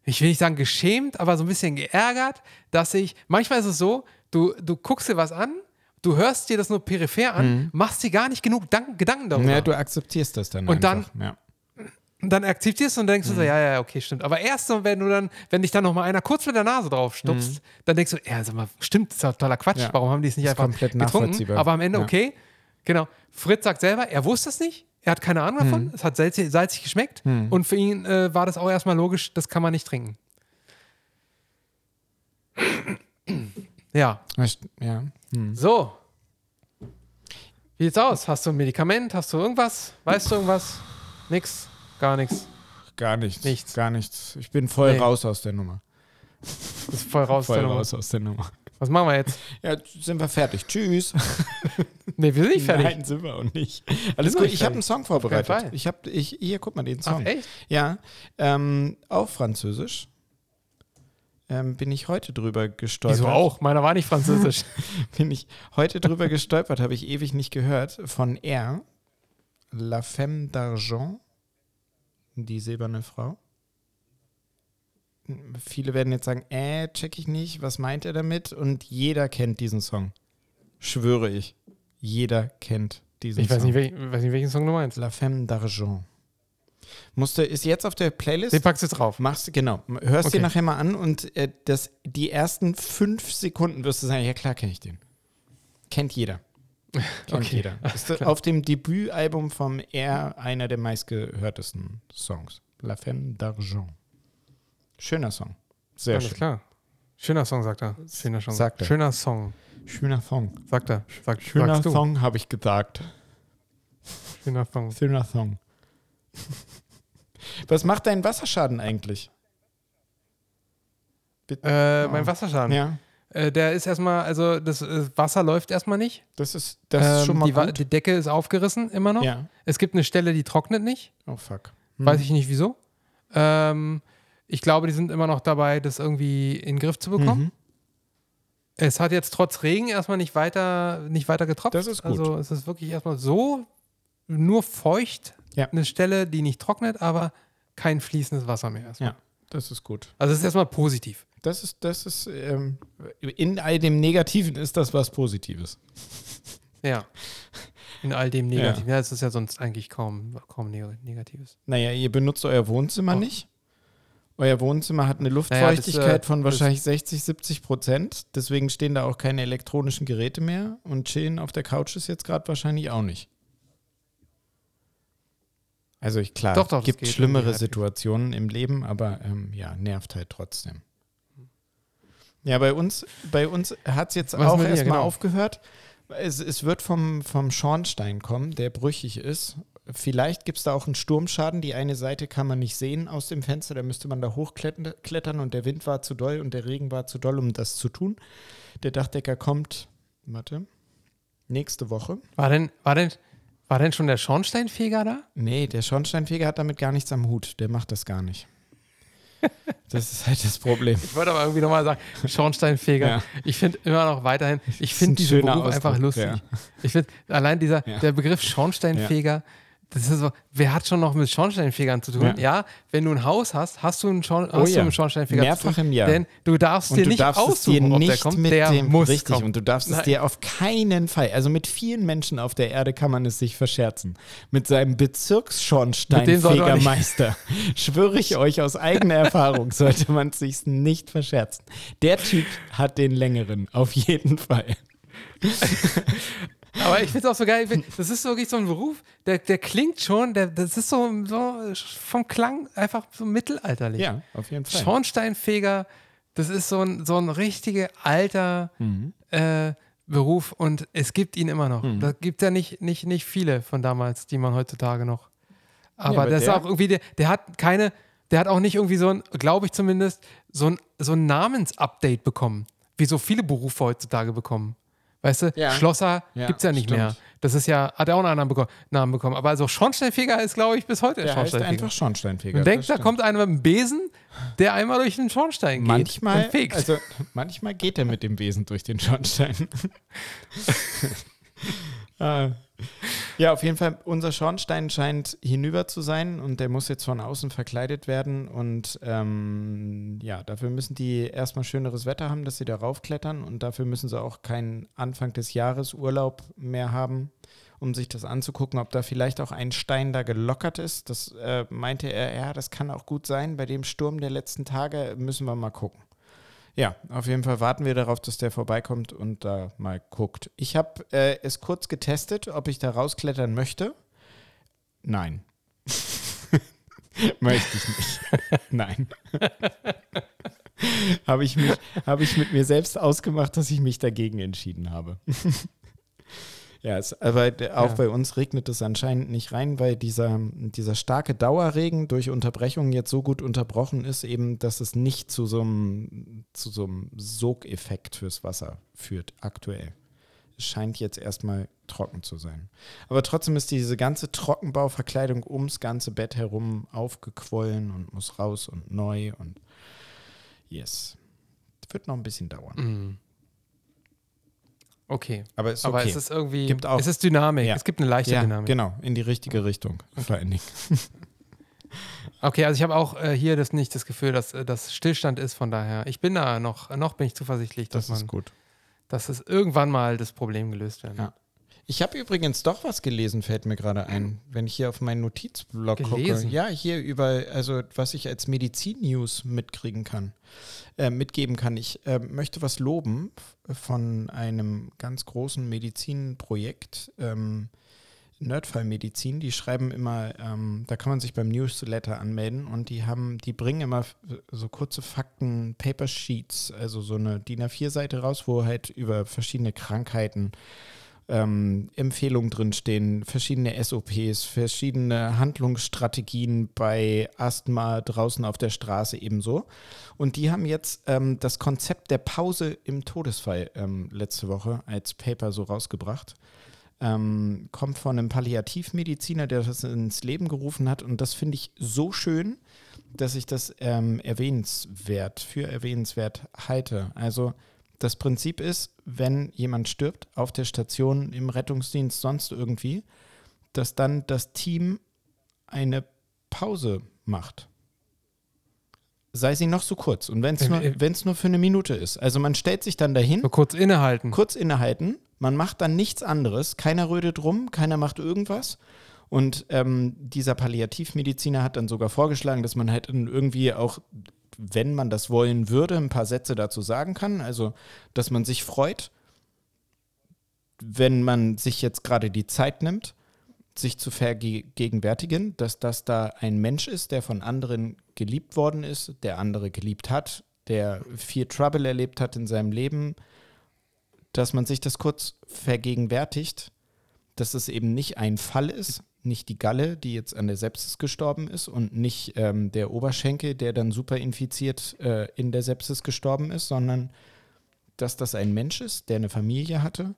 ich will nicht sagen geschämt, aber so ein bisschen geärgert, dass ich, manchmal ist es so, du, du guckst dir was an, du hörst dir das nur peripher an, machst dir gar nicht genug Dank, Gedanken darüber. Ja, du akzeptierst das dann Und dann- einfach. Ja. Und dann akzeptierst du und denkst du Mhm. so, ja, ja, okay, stimmt. Aber erst so, wenn du dann, wenn dich dann noch mal einer kurz mit der Nase drauf stupst, dann denkst du, ja, sag mal, stimmt, das ist ja totaler Quatsch. Mhm. Ja. Warum haben die es nicht Ist einfach komplett getrunken? nachvollziehbar. Aber am Ende, Ja. okay, genau. Fritz sagt selber, er wusste es nicht, er hat keine Ahnung Mhm. davon, es hat salzig, salzig geschmeckt und für ihn äh, war das auch erstmal logisch, das kann man nicht trinken. [clears throat] ja, Ja. Hm. so. Wie sieht's aus? Hast du ein Medikament? Hast du irgendwas? Weißt du irgendwas? Nix? Gar nichts. Gar nichts. Nichts. Gar nichts. Ich bin voll Nee. raus aus der Nummer. Das ist voll raus. Voll der raus aus der Nummer. Was machen wir jetzt? Ja, sind wir fertig. Tschüss. [laughs] Nee, wir sind nicht fertig. Nein, sind wir auch nicht. Alles gut. Ich habe einen. Song vorbereitet. Ich habe, ich, hier, guck mal den Ach, Song. echt? Ja, ähm, auf Französisch. Ähm, bin ich heute drüber gestolpert. Wieso auch? Meiner war nicht französisch. [laughs] Bin ich heute drüber gestolpert, habe ich ewig nicht gehört. Von R. La Femme d'Argent. Die silberne Frau. Viele werden jetzt sagen, äh, check ich nicht, was meint er damit? Und jeder kennt diesen Song. Schwöre ich. Jeder kennt diesen Ich Song. welch, weiß nicht, welchen Song du meinst. La Femme d'Argent. Musste, ist jetzt auf der Playlist. Den packst du jetzt drauf. Machst genau. Hörst Okay. dir nachher mal an und äh, das, die ersten fünf Sekunden wirst du sagen, ja klar kenne ich den. Kennt jeder. Kennt Okay, jeder. [laughs] Ist auf dem Debütalbum vom R einer der meistgehörtesten Songs. La Femme d'Argent. Schöner Song. Sehr Alles schön. klar. Schöner Song, sagt er. Schöner Song. Sagt er. Schöner Song. Schöner Song. Sagt er. Sag, Schöner. Song, habe ich gesagt. Schöner Song. Schöner Song. [laughs] Was macht dein Wasserschaden eigentlich? Äh, Oh. Mein Wasserschaden. Ja, Äh, der ist erstmal, also das äh, Wasser läuft erstmal nicht. das ist, das ist Ähm, schon mal die, gut. die Decke ist aufgerissen immer noch. Ja. Es gibt eine Stelle, die trocknet nicht. Oh fuck. Weiß ich nicht wieso. Ähm, ich glaube, die sind immer noch dabei, das irgendwie in den Griff zu bekommen. Mhm. Es hat jetzt trotz Regen erstmal nicht weiter, nicht weiter getropft. Das ist gut. Also es ist wirklich erstmal so nur feucht, Ja. eine Stelle, die nicht trocknet, aber kein fließendes Wasser mehr. Erstmal. Ja, das ist gut. Also es ist erstmal positiv. Das ist, das ist, ähm, in all dem Negativen ist das was Positives. Ja. In all dem Negativen. Ja, es ist ja sonst eigentlich kaum, kaum Neg- Negatives. Naja, ihr benutzt euer Wohnzimmer Oh. nicht. Euer Wohnzimmer hat eine Naja, das, Luftfeuchtigkeit äh, von wahrscheinlich 60, 70 Prozent. Deswegen stehen da auch keine elektronischen Geräte mehr. Und chillen auf der Couch ist jetzt gerade wahrscheinlich auch nicht. Also ich, klar, Doch, doch, es gibt geht schlimmere. Situationen im Leben, aber ähm, ja, nervt halt trotzdem. Ja, bei uns, bei uns hat es jetzt Was auch erstmal genau. aufgehört. Es, es wird vom, vom Schornstein kommen, der brüchig ist. Vielleicht gibt es da auch einen Sturmschaden. Die eine Seite kann man nicht sehen aus dem Fenster. Da müsste man da hochklettern klettern und der Wind war zu doll und der Regen war zu doll, um das zu tun. Der Dachdecker kommt, warte, nächste Woche. War denn, war denn, war denn schon der Schornsteinfeger da? Nee, der Schornsteinfeger hat damit gar nichts am Hut. Der macht das gar nicht. [laughs] Das ist halt das Problem. Ich wollte aber irgendwie nochmal sagen, Schornsteinfeger. Ja. Ich finde immer noch weiterhin, ich finde diesen Beruf einfach Ausdruck, lustig. ja. Ich finde allein dieser, Ja. der Begriff Schornsteinfeger, das ist so, wer hat schon noch mit Schornsteinfegern zu tun? Ja. Ja, wenn du ein Haus hast, hast du einen, Schorn, Oh ja. einen Schornsteinfeger Mehrfach zu tun. im Jahr. Denn du darfst Und dir du nicht darfst es aussuchen, dir ob der kommt, mit der dem muss richtig kommen. und du darfst es Nein. dir auf keinen Fall, also mit vielen Menschen auf der Erde kann man es sich verscherzen. Mit seinem Bezirksschornsteinfegermeister schwöre ich euch aus eigener Erfahrung, sollte man es sich nicht verscherzen. Der Typ hat den längeren, auf jeden Fall. Aber ich finde es auch so geil, das ist wirklich so ein Beruf, der, der klingt schon, der, das ist so, so vom Klang einfach so mittelalterlich. Ja, auf jeden Fall. Schornsteinfeger, das ist so ein, so ein richtiger alter Mhm. äh, Beruf und es gibt ihn immer noch. Da gibt es ja nicht, nicht, nicht viele von damals, die man heutzutage noch. Aber, aber das ist der- auch irgendwie, der, der hat keine, der hat auch nicht irgendwie so ein, glaube ich zumindest, so ein, so ein Namensupdate bekommen, wie so viele Berufe heutzutage bekommen. Weißt du, Ja. Schlosser Ja, gibt es ja nicht stimmt. mehr. Das ist ja, hat er auch einen anderen Namen bekommen. Aber also Schornsteinfeger ist, glaube ich, bis heute Der heißt Schornsteinfeger. einfach Schornsteinfeger. Man denkt, da kommt einer mit einem Besen, der einmal durch den Schornstein geht Manchmal, und fegt. also manchmal geht er mit dem Wesen durch den Schornstein. [laughs] [laughs] Ah. Ja, auf jeden Fall, unser Schornstein scheint hinüber zu sein und der muss jetzt von außen verkleidet werden. Und ähm, ja, dafür müssen die erstmal schöneres Wetter haben, dass sie da raufklettern und dafür müssen sie auch keinen Anfang des Jahres Urlaub mehr haben, um sich das anzugucken, ob da vielleicht auch ein Stein da gelockert ist. Das äh, meinte er, ja, das kann auch gut sein. Bei dem Sturm der letzten Tage müssen wir mal gucken. Ja, auf jeden Fall warten wir darauf, dass der vorbeikommt und da mal guckt. Ich habe äh, es kurz getestet, ob ich da rausklettern möchte. Nein. [laughs] möchte ich nicht. [laughs] Nein. [laughs] habe ich, habe ich mit mir selbst ausgemacht, dass ich mich dagegen entschieden habe. Ja, es, aber auch Ja. bei uns regnet es anscheinend nicht rein, weil dieser, dieser starke Dauerregen durch Unterbrechungen jetzt so gut unterbrochen ist, eben, dass es nicht zu so einem, zu so einem Sogeffekt fürs Wasser führt, aktuell. Es scheint jetzt erstmal trocken zu sein. Aber trotzdem ist diese ganze Trockenbauverkleidung ums ganze Bett herum aufgequollen und muss raus und neu und yes. Wird noch ein bisschen dauern. Mm. Okay. Aber ist Aber okay. es ist irgendwie, Gibt auch- es ist Dynamik. Ja. Es gibt eine leichte ja, Dynamik. genau, in die richtige Richtung. Vor allen Dingen. [laughs] Okay, also ich habe auch äh, hier das nicht das Gefühl, dass äh, das Stillstand ist. Von daher, ich bin da noch, noch bin ich zuversichtlich, dass Das ist man, gut. dass es irgendwann mal das Problem gelöst werden. Ja. Ich habe übrigens doch was gelesen, fällt mir gerade ein, wenn ich hier auf meinen Notizblock gucke. Gelesen? Ja, hier über, also was ich als Medizin-News mitkriegen kann, äh, mitgeben kann. Ich äh, möchte was loben von einem ganz großen Medizinprojekt. Ähm, Nerdfall-Medizin, die schreiben immer, ähm, da kann man sich beim Newsletter anmelden und die haben, die bringen immer so kurze Fakten, Paper Sheets, also so eine DIN A4-Seite raus, wo halt über verschiedene Krankheiten ähm, Empfehlungen drinstehen, verschiedene SOPs, verschiedene Handlungsstrategien bei Asthma draußen auf der Straße ebenso. Und die haben jetzt ähm, das Konzept der Pause im Todesfall ähm, letzte Woche als Paper so rausgebracht. Ähm, kommt von einem Palliativmediziner, der das ins Leben gerufen hat. Und das finde ich so schön, dass ich das ähm, erwähnenswert, für erwähnenswert halte. Also das Prinzip ist, wenn jemand stirbt auf der Station, im Rettungsdienst, sonst irgendwie, dass dann das Team eine Pause macht. Sei sie noch so kurz. Und wenn es nur, Äh, wenn's nur für eine Minute ist. Also man stellt sich dann dahin, So kurz innehalten. kurz innehalten, man macht dann nichts anderes, keiner rödet rum, keiner macht irgendwas. Und ähm, dieser Palliativmediziner hat dann sogar vorgeschlagen, dass man halt irgendwie auch, wenn man das wollen würde, ein paar Sätze dazu sagen kann. Also, dass man sich freut, wenn man sich jetzt gerade die Zeit nimmt, sich zu vergegenwärtigen, dass das da ein Mensch ist, der von anderen geliebt worden ist, der andere geliebt hat, der viel Trouble erlebt hat in seinem Leben, dass man sich das kurz vergegenwärtigt, dass es eben nicht ein Fall ist, nicht die Galle, die jetzt an der Sepsis gestorben ist und nicht ähm, der Oberschenkel, der dann super infiziert äh, in der Sepsis gestorben ist, sondern dass das ein Mensch ist, der eine Familie hatte,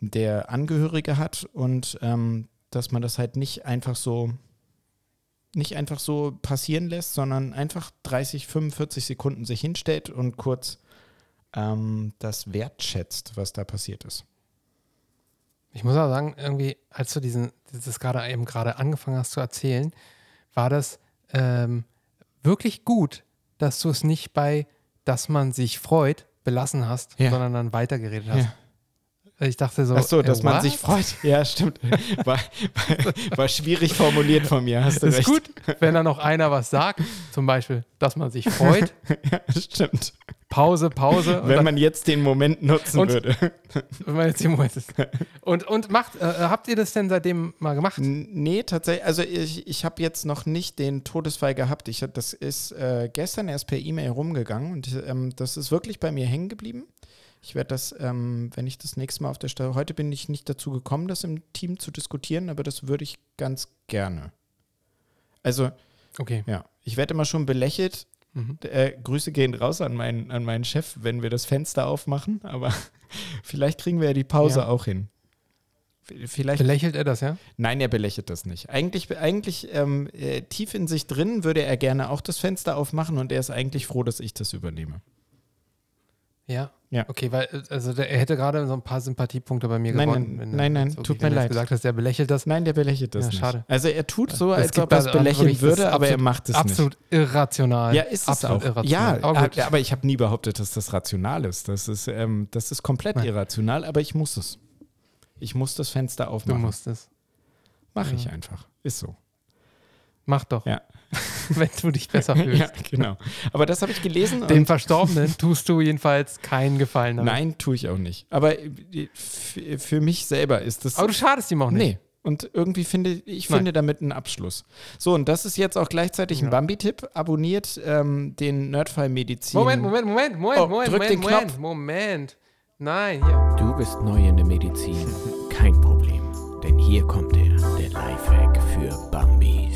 der Angehörige hat und ähm, dass man das halt nicht einfach so nicht einfach so passieren lässt, sondern einfach 30, 45 Sekunden sich hinstellt und kurz ähm, das wertschätzt, was da passiert ist. Ich muss auch sagen, irgendwie, als du diesen, das gerade eben gerade angefangen hast zu erzählen, war das ähm, wirklich gut, dass du es nicht bei, dass man sich freut, belassen hast, Ja. sondern dann weitergeredet hast. Ja. Ich dachte so, Ach so, äh, dass man what? sich freut. [laughs] Ja, stimmt. [laughs] War, war, war schwierig formuliert von mir, hast du Ist recht. gut, [laughs] wenn da noch einer was sagt, zum Beispiel, dass man sich freut, Ja, stimmt. Pause, Pause. Wenn dann- man jetzt den Moment nutzen Und- würde. wenn man jetzt im Moment ist. Und, und macht, äh, habt ihr das denn seitdem mal gemacht? Nee, tatsächlich. Also ich, ich habe jetzt noch nicht den Todesfall gehabt. Ich, das ist äh, gestern erst per E-Mail rumgegangen und ähm, das ist wirklich bei mir hängen geblieben. Ich werde das, ähm, wenn ich das nächste Mal auf der Stelle. Heute bin ich nicht dazu gekommen, das im Team zu diskutieren, aber das würde ich ganz gerne. Also, Okay. ja, ich werde immer schon belächelt. Mhm. Äh, Grüße gehen raus an meinen, an meinen Chef, wenn wir das Fenster aufmachen, aber [laughs] vielleicht kriegen wir ja die Pause Ja. auch hin. Vielleicht Belächelt er das, ja? Nein, er belächelt das nicht. Eigentlich, eigentlich ähm, äh, tief in sich drin würde er gerne auch das Fenster aufmachen und er ist eigentlich froh, dass ich das übernehme. Ja. Ja. Okay, weil äh, also der, er hätte gerade so ein paar Sympathiepunkte bei mir Nein, gewonnen. nein, er nein, nein, jetzt tut mir er leid. gesagt hast, er belächelt das. Nein, der belächelt das Ja, nicht. schade. Also er tut so, Es als ob er es belächeln würde, aber er absolut- macht es Absolut irrational. nicht. Ja, ist es absolut auch. Irrational. Ja, aber gut. aber, aber ich habe nie behauptet, dass das rational ist. Das ist, ähm, das ist komplett Nein. irrational, aber ich muss es. Ich muss das Fenster du aufmachen. musst es. Mache ich Ja. einfach. Ist so. Mach doch. Ja. [laughs] wenn du dich besser [laughs] fühlst. ja, genau. Aber das habe ich gelesen. Dem und Verstorbenen [laughs] tust du jedenfalls keinen Gefallen damit. Nein, tue ich auch nicht. Aber äh, für mich selber ist das. Aber du schadest ihm auch nicht. Nee. Und irgendwie finde ich Nein. finde damit einen Abschluss. So, und das ist jetzt auch gleichzeitig ein Ja. Bambi-Tipp. Abonniert ähm, den Nerdfall Medizin. Moment, Moment, Moment, Moment, Oh, Moment, drück Moment, den Moment, Knopf. Moment. Nein, hier. Du bist neu in der Medizin? Kein Problem, denn hier kommt er, der Lifehack für Bambis.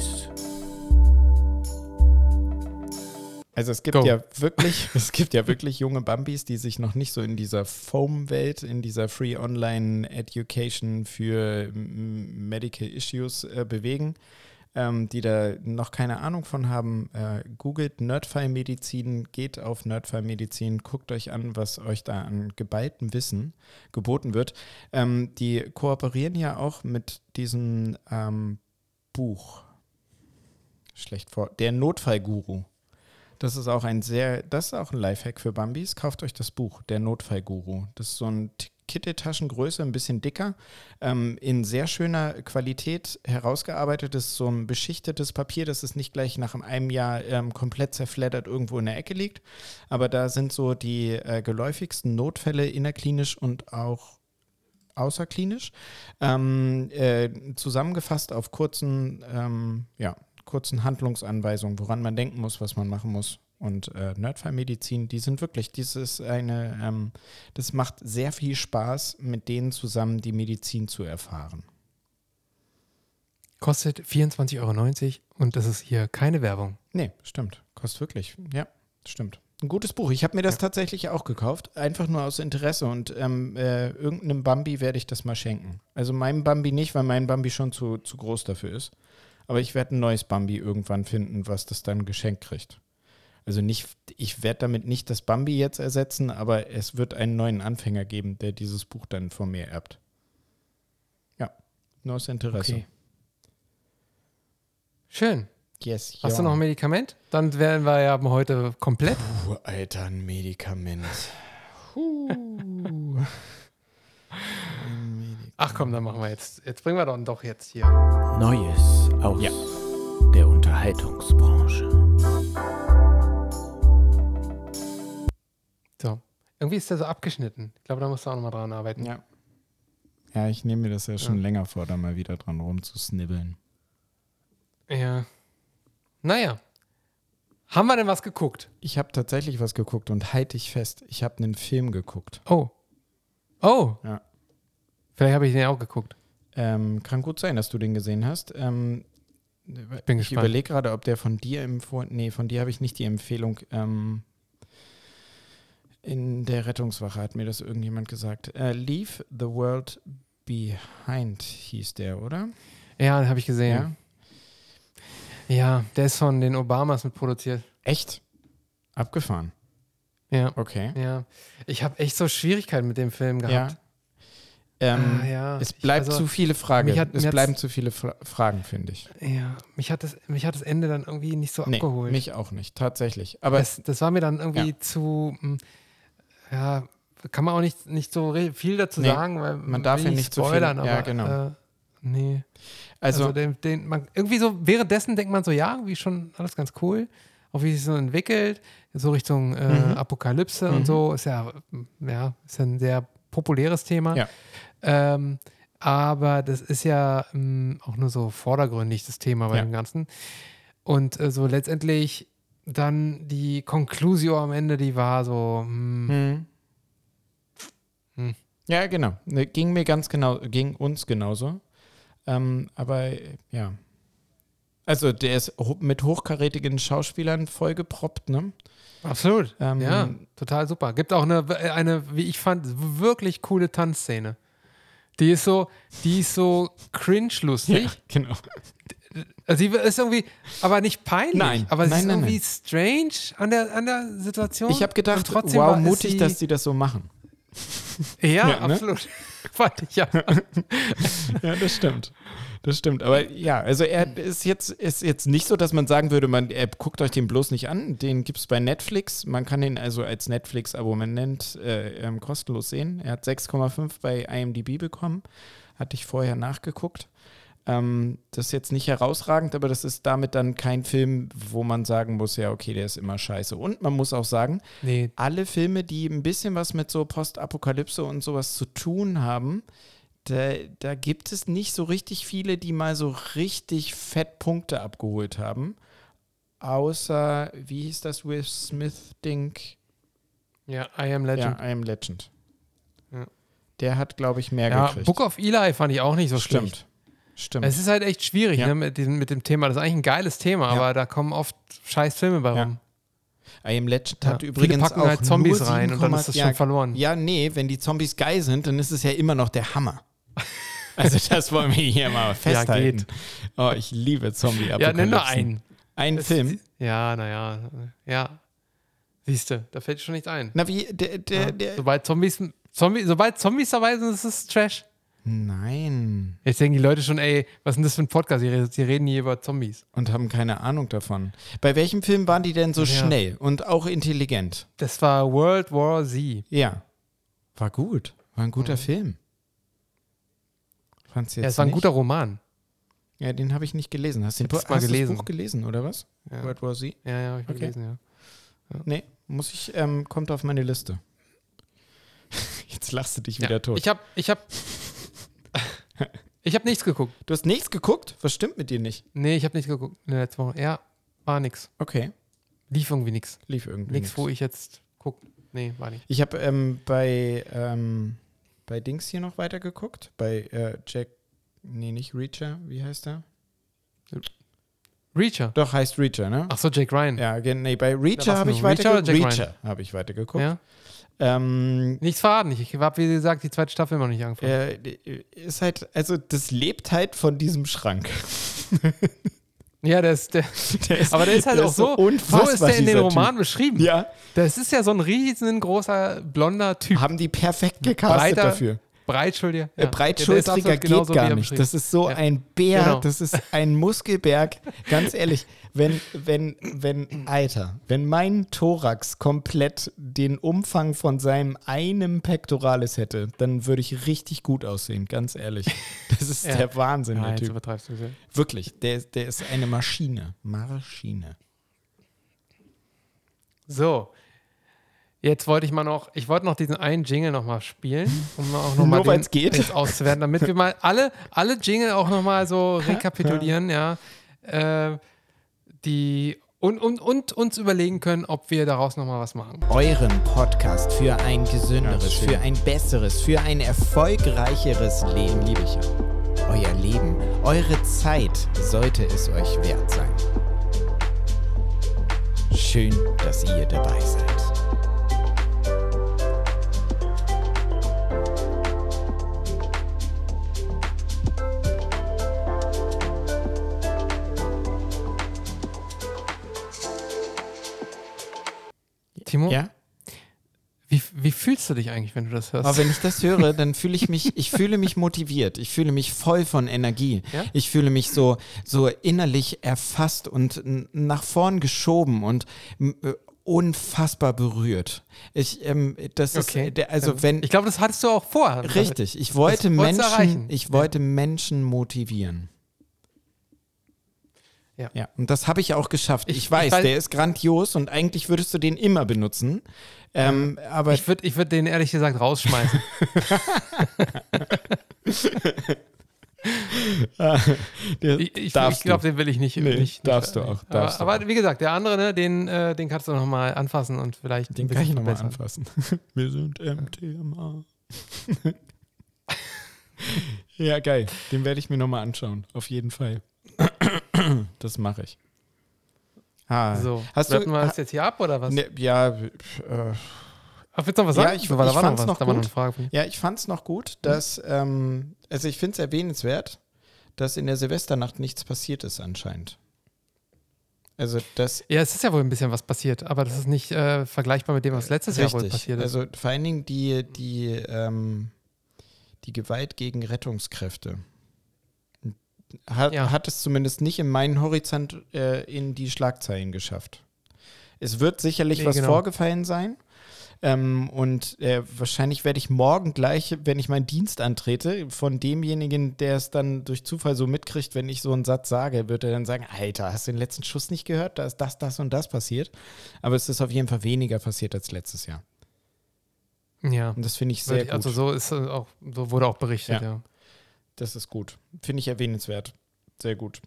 Also es gibt Go. ja wirklich, [laughs] es gibt ja wirklich junge Bambis, die sich noch nicht so in dieser Foam-Welt, in dieser Free Online Education für Medical Issues äh, bewegen, ähm, die da noch keine Ahnung von haben. Äh, googelt Nerdfile Medizin, geht auf Nerdfile Medizin, guckt euch an, was euch da an geballtem Wissen geboten wird. Ähm, die kooperieren ja auch mit diesem ähm, Buch. Schlecht vor. Der Notfallguru. Das ist auch ein sehr, das ist auch ein Lifehack für Bambis. Kauft euch das Buch, der Notfallguru. Das ist so ein Kitteltaschengröße, ein bisschen dicker, ähm, in sehr schöner Qualität herausgearbeitetes, so ein beschichtetes Papier, dass es nicht gleich nach einem Jahr ähm, komplett zerfleddert irgendwo in der Ecke liegt. Aber da sind so die äh, geläufigsten Notfälle innerklinisch und auch außerklinisch. Ähm, äh, zusammengefasst auf kurzen, ähm, ja, kurzen Handlungsanweisungen, woran man denken muss, was man machen muss. Und äh, Nerdfallmedizin, die sind wirklich, das ist eine, ähm, das macht sehr viel Spaß, mit denen zusammen die Medizin zu erfahren. Kostet 24,90 Euro und das ist hier keine Werbung. Nee, stimmt. Kostet wirklich. Ja, stimmt. Ein gutes Buch. Ich habe mir das ja. tatsächlich auch gekauft, einfach nur aus Interesse und ähm, äh, irgendeinem Bambi werde ich das mal schenken. Also meinem Bambi nicht, weil mein Bambi schon zu, zu groß dafür ist. Aber ich werde ein neues Bambi irgendwann finden, was das dann geschenkt kriegt. Also nicht, ich werde damit nicht das Bambi jetzt ersetzen, aber es wird einen neuen Anfänger geben, der dieses Buch dann von mir erbt. Ja, nur aus Interesse. Okay. Schön. Yes, Hast ja. du noch ein Medikament? Dann wären wir ja heute komplett. Puh, Alter, ein Medikament. Puh. Ach komm, dann machen wir jetzt. Jetzt bringen wir dann doch jetzt hier. Neues aus ja. der Unterhaltungsbranche. So. Irgendwie ist der so abgeschnitten. Ich glaube, da musst du auch nochmal dran arbeiten. Ja. Ja, ich nehme mir das ja schon ja. länger vor, da mal wieder dran rumzusnibbeln. Ja. Naja. Haben wir denn was geguckt? Ich habe tatsächlich was geguckt und halte ich fest, ich habe einen Film geguckt. Oh. Oh. Ja. Vielleicht habe ich den auch geguckt. Ähm, kann gut sein, dass du den gesehen hast. Ähm, ich bin ich überlege gerade, ob der von dir empfohlen. Nee, von dir habe ich nicht die Empfehlung. Ähm, in der Rettungswache hat mir das irgendjemand gesagt. Äh, Leave the World Behind hieß der, oder? Ja, habe ich gesehen. Ja? Ja, der ist von den Obamas mitproduziert. Echt? Abgefahren. Ja. Okay. Ja. Ich habe echt so Schwierigkeiten mit dem Film gehabt. Ja. Ähm, ah, ja. Es bleibt also, zu viele Fragen. Hat, es bleiben zu viele Fra Fragen, finde ich. Ja, mich hat, das, mich hat das Ende dann irgendwie nicht so nee, abgeholt. Mich auch nicht, tatsächlich. Aber das, das war mir dann irgendwie ja. zu, hm, ja, kann man auch nicht, nicht so viel dazu nee, sagen, weil man darf ja nicht spoilern, zu viel. Ja, genau. Äh, nee. Also, also den, den, man, irgendwie so, währenddessen denkt man so, ja, irgendwie schon alles ganz cool. Auch wie sich so entwickelt, so Richtung äh, mhm. Apokalypse mhm. und so, ist ja, ja, ist ja ein sehr populäres Thema. Ja. Ähm, aber das ist ja ähm, auch nur so vordergründig das Thema bei ja. dem Ganzen. Und äh, so letztendlich dann die Conclusio am Ende, die war so. Hm, hm. Hm. Ja, genau. Ne, ging mir ganz genau, ging uns genauso. Ähm, aber ja. Also der ist mit hochkarätigen Schauspielern vollgeproppt, ne? Absolut. Ähm, ja, total super. Gibt auch eine, eine, wie ich fand, wirklich coole Tanzszene. Die ist so, die ist so cringe-lustig. Ja, genau. Also die ist irgendwie, aber nicht peinlich. Nein, aber sie nein, ist nein, irgendwie nein. strange an der, an der Situation. Ich habe gedacht, trotzdem wow, mutig, dass sie das so machen. Ja, ja ne? absolut. [laughs] Fand ich ja. [laughs] ja, das stimmt. Das stimmt. Aber ja, also er ist jetzt, ist jetzt nicht so, dass man sagen würde, man, er guckt euch den bloß nicht an. Den gibt es bei Netflix. Man kann ihn also als Netflix-Abonnent äh, ähm, kostenlos sehen. Er hat 6,5 bei IMDb bekommen. Hatte ich vorher nachgeguckt. Ähm, das ist jetzt nicht herausragend, aber das ist damit dann kein Film, wo man sagen muss, ja, okay, der ist immer scheiße. Und man muss auch sagen, nee. alle Filme, die ein bisschen was mit so Postapokalypse und sowas zu tun haben, da, da gibt es nicht so richtig viele, die mal so richtig fett Punkte abgeholt haben. Außer, wie hieß das Will Smith-Ding? Ja, I Am Legend. Ja, I Am Legend. Ja. Der hat, glaube ich, mehr ja, gekriegt. Book of Eli fand ich auch nicht so Stimmt. schlecht. Stimmt. Es ist halt echt schwierig ja. ne, mit, diesem, mit dem Thema. Das ist eigentlich ein geiles Thema, ja. aber da kommen oft scheiß Filme bei rum. I Am Legend hat übrigens Viele packen auch halt Zombies rein und dann ist das schon verloren. Ja, nee, wenn die Zombies geil sind, dann ist es ja immer noch der Hammer. Also das wollen wir hier mal festhalten. Ja, oh, ich liebe zombie Ja, nenn nur einen. Ein Film? Ja, naja. Ja. Siehst du, da fällt dir schon nichts ein. Na, wie, der, der, ja. der sobald Zombies, Zombie, sobald Zombies dabei sind, ist es Trash. Nein. Jetzt denken die Leute schon, ey, was ist denn das für ein Podcast? Die, reden hier über Zombies. Und haben keine Ahnung davon. Bei welchem Film waren die denn so ja. schnell und auch intelligent? Das war World War Z. Ja. War gut. War ein guter mhm. Film. Fand's jetzt ja, es war ein nicht? guter Roman. Ja, den habe ich nicht gelesen. Hast, den, du mal gelesen. das Buch gelesen, oder was? Ja. World War Z? Ja, ja, habe ich okay. gelesen, ja. ja. Nee, muss ich, ähm, kommt auf meine Liste. [laughs] Jetzt lachst du dich wieder ja, tot. Ich habe ich hab, Ich habe [laughs] nichts geguckt. Du hast nichts geguckt? Was stimmt mit dir nicht? Nee, ich habe nichts geguckt in der letzten Woche. Ja, war nix. Okay, Lief irgendwie nix. lief irgendwie. Nichts, nix. wo ich jetzt guck. Nee, war nicht. Ich habe ähm, bei, ähm, bei Dings hier noch weitergeguckt. Bei äh, Jack. Nee, nicht Reacher. Wie heißt er? Reacher. Doch, heißt Reacher, ne? Ach so, Jake Ryan. Ja, nee, bei Reacher habe ich? Reacher weitergeguckt. Jack Reacher habe ich weitergeguckt. Ja? Ähm, Nichts verraten. Ich habe, wie gesagt, die zweite Staffel noch nicht angefangen. äh, ist halt, also das lebt halt von diesem Schrank. [laughs] Ja, der ist, der, [laughs] Der ist, aber der ist halt auch so, so unfassbar, ist der in den dieser Roman beschrieben. Typ. Ja, Das ist ja so ein riesengroßer, blonder Typ. haben die perfekt gecastet Breiter, dafür. Breitschuldiger. Äh, Breitschultriger geht gar nicht. Das ist so Ja. ein Bär, Genau. das ist ein Muskelberg. Ganz ehrlich, wenn, wenn, wenn, Alter, wenn mein Thorax komplett den Umfang von seinem einem Pectoralis hätte, dann würde ich richtig gut aussehen, ganz ehrlich. Das ist [laughs] Ja. der Wahnsinn, ja, der Typ. übertreibst du sehr. Wirklich, der, der ist eine Maschine. Maschine. So. Jetzt wollte ich mal noch, ich wollte noch diesen einen Jingle noch mal spielen, um auch noch [laughs] mal Nur den geht? jetzt auszuwerten, damit wir mal alle, alle Jingle auch noch mal so [laughs] rekapitulieren, ja. Äh, die und, und, und uns überlegen können, ob wir daraus noch mal was machen. Euren Podcast für ein gesünderes, Ja, für ein besseres, für ein erfolgreicheres Leben liebe ich ja. Euer Leben, eure Zeit sollte es euch wert sein. Schön, dass ihr dabei seid. Timo, Ja? wie, wie fühlst du dich eigentlich, wenn du das hörst? Aber wenn ich das höre, [laughs] dann fühle ich mich, ich fühle mich motiviert. Ich fühle mich voll von Energie. Ja? Ich fühle mich so, so innerlich erfasst und nach vorn geschoben und äh, unfassbar berührt. Ich, ähm, das okay. ist, also wenn, ich glaube, das hattest du auch vor. richtig, ich wollte Menschen, ich wollte Menschen motivieren. Ja. Ja, und das habe ich auch geschafft. Ich, Ich- weiß, ich weiß- der ist grandios und eigentlich würdest du den immer benutzen. Ähm, aber Ich würde ich würd den ehrlich gesagt rausschmeißen. [laughs] [laughs] Ich, ich, ich glaube, den will ich nicht. Nee, nicht darfst nicht, du auch, Aber, darfst du aber wie gesagt, der andere, ne, den, äh, den kannst du noch mal anfassen und vielleicht Den kann ich nochmal anfassen. [laughs] Wir sind MTMA. ja, geil. Den werde ich mir nochmal anschauen. Auf jeden Fall. [clears throat] Das mache ich. Ah, So, hast du, wir das jetzt hier ab oder was? ne, ja, äh, Ach, willst du noch was Ja, sagen? ich- Da war- da ich noch fand's noch Da gut. ja, ich fand es noch gut, dass, ähm, also ich finde es erwähnenswert, dass in der Silvesternacht nichts passiert ist anscheinend. Also das Ja, es ist ja wohl ein bisschen was passiert, aber das ist nicht äh, vergleichbar mit dem, was letztes Jahr wohl Richtig. passiert ist. Also vor allen Dingen die, die, ähm, die Gewalt gegen Rettungskräfte. Hat, Ja. hat es zumindest nicht in meinen Horizont äh, in die Schlagzeilen geschafft. Es wird sicherlich Nee, was genau. vorgefallen sein. Ähm, und äh, wahrscheinlich werde ich morgen gleich, wenn ich meinen Dienst antrete, von demjenigen, der es dann durch Zufall so mitkriegt, wenn ich so einen Satz sage, wird er dann sagen, Alter, hast du den letzten Schuss nicht gehört? Da ist das, das und das passiert. Aber es ist auf jeden Fall weniger passiert als letztes Jahr. ja, Und das finde ich sehr wirklich, gut. also so ist auch, so wurde auch berichtet, Ja. ja. Das ist gut. Finde ich erwähnenswert. Sehr gut.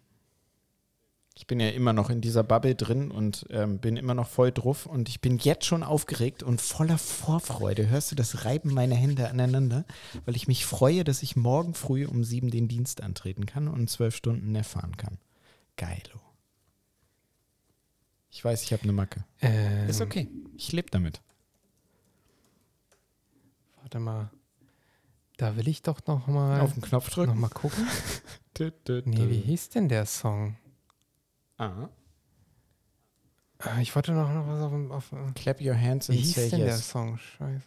Ich bin ja immer noch in dieser Bubble drin und ähm, bin immer noch voll drauf und ich bin jetzt schon aufgeregt und voller Vorfreude. Hörst du das Reiben meiner Hände aneinander? Weil ich mich freue, dass ich morgen früh um sieben den Dienst antreten kann und zwölf Stunden erfahren kann. Geilo. Ich weiß, ich habe eine Macke. Ähm, Ist okay. Ich lebe damit. Warte mal. Da will ich doch noch mal, Auf den Knopf noch drücken. mal gucken. [laughs] Dü, dü, Nee, dü. wie hieß denn der Song? Ah. Ah, Ich wollte noch, noch was auf, dem- auf äh, Clap your hands Wie and hieß say denn der yes. Song? Scheiße.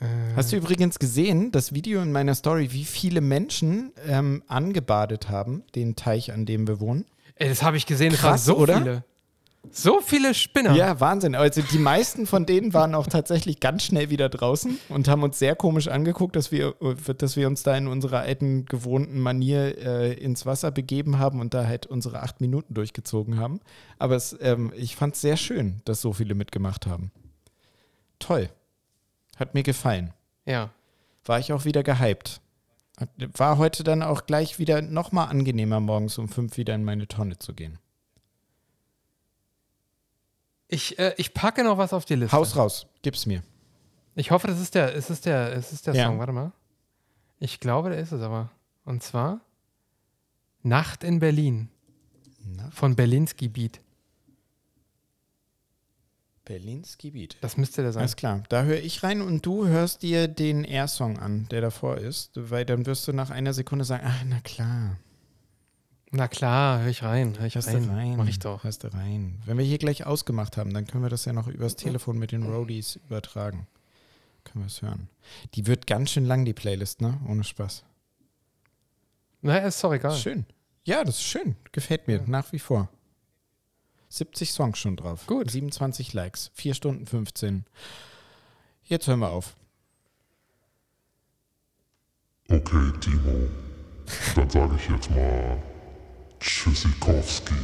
Äh, [laughs] Hast du übrigens gesehen, das Video in meiner Story, wie viele Menschen ähm, angebadet haben, den Teich, an dem wir wohnen? Ey, das habe ich gesehen, das Krass, waren so oder? viele. So viele Spinner. Ja, Wahnsinn. Also die meisten von denen waren auch tatsächlich ganz schnell wieder draußen und haben uns sehr komisch angeguckt, dass wir, dass wir uns da in unserer alten gewohnten Manier äh, ins Wasser begeben haben und da halt unsere acht Minuten durchgezogen haben. Aber es, ähm, ich fand es sehr schön, dass so viele mitgemacht haben. Toll. Hat mir gefallen. ja. War ich auch wieder gehypt. War heute dann auch gleich wieder nochmal angenehmer, morgens um fünf wieder in meine Tonne zu gehen. Ich, äh, ich packe noch was auf die Liste. Haus raus, gib's mir. Ich hoffe, das ist der, es ist der, es ist der Ja. Song. Warte mal. Ich glaube, der ist es aber. Und zwar Nacht in Berlin Na, von Berlinski Beat. Berlins Gebiet. Das müsste der sein. Alles klar, da höre ich rein und du hörst dir den Air-Song an, der davor ist, weil dann wirst du nach einer Sekunde sagen, ach, na klar, Na klar, hör ich rein, hör ich hörst rein. rein. Mach ich doch. Hörst du rein. Wenn wir hier gleich ausgemacht haben, dann können wir das ja noch übers Telefon mit den Roadies übertragen. Können wir es hören. Die wird ganz schön lang, die Playlist, ne? Ohne Spaß. Na, ist doch egal. Schön. Ja, das ist schön. Gefällt mir nach wie vor. 70 Songs schon drauf. Gut. 27 Likes. 4 Stunden 15. Jetzt hören wir auf. Okay, Timo. Dann sage ich jetzt mal Tschüssikowski.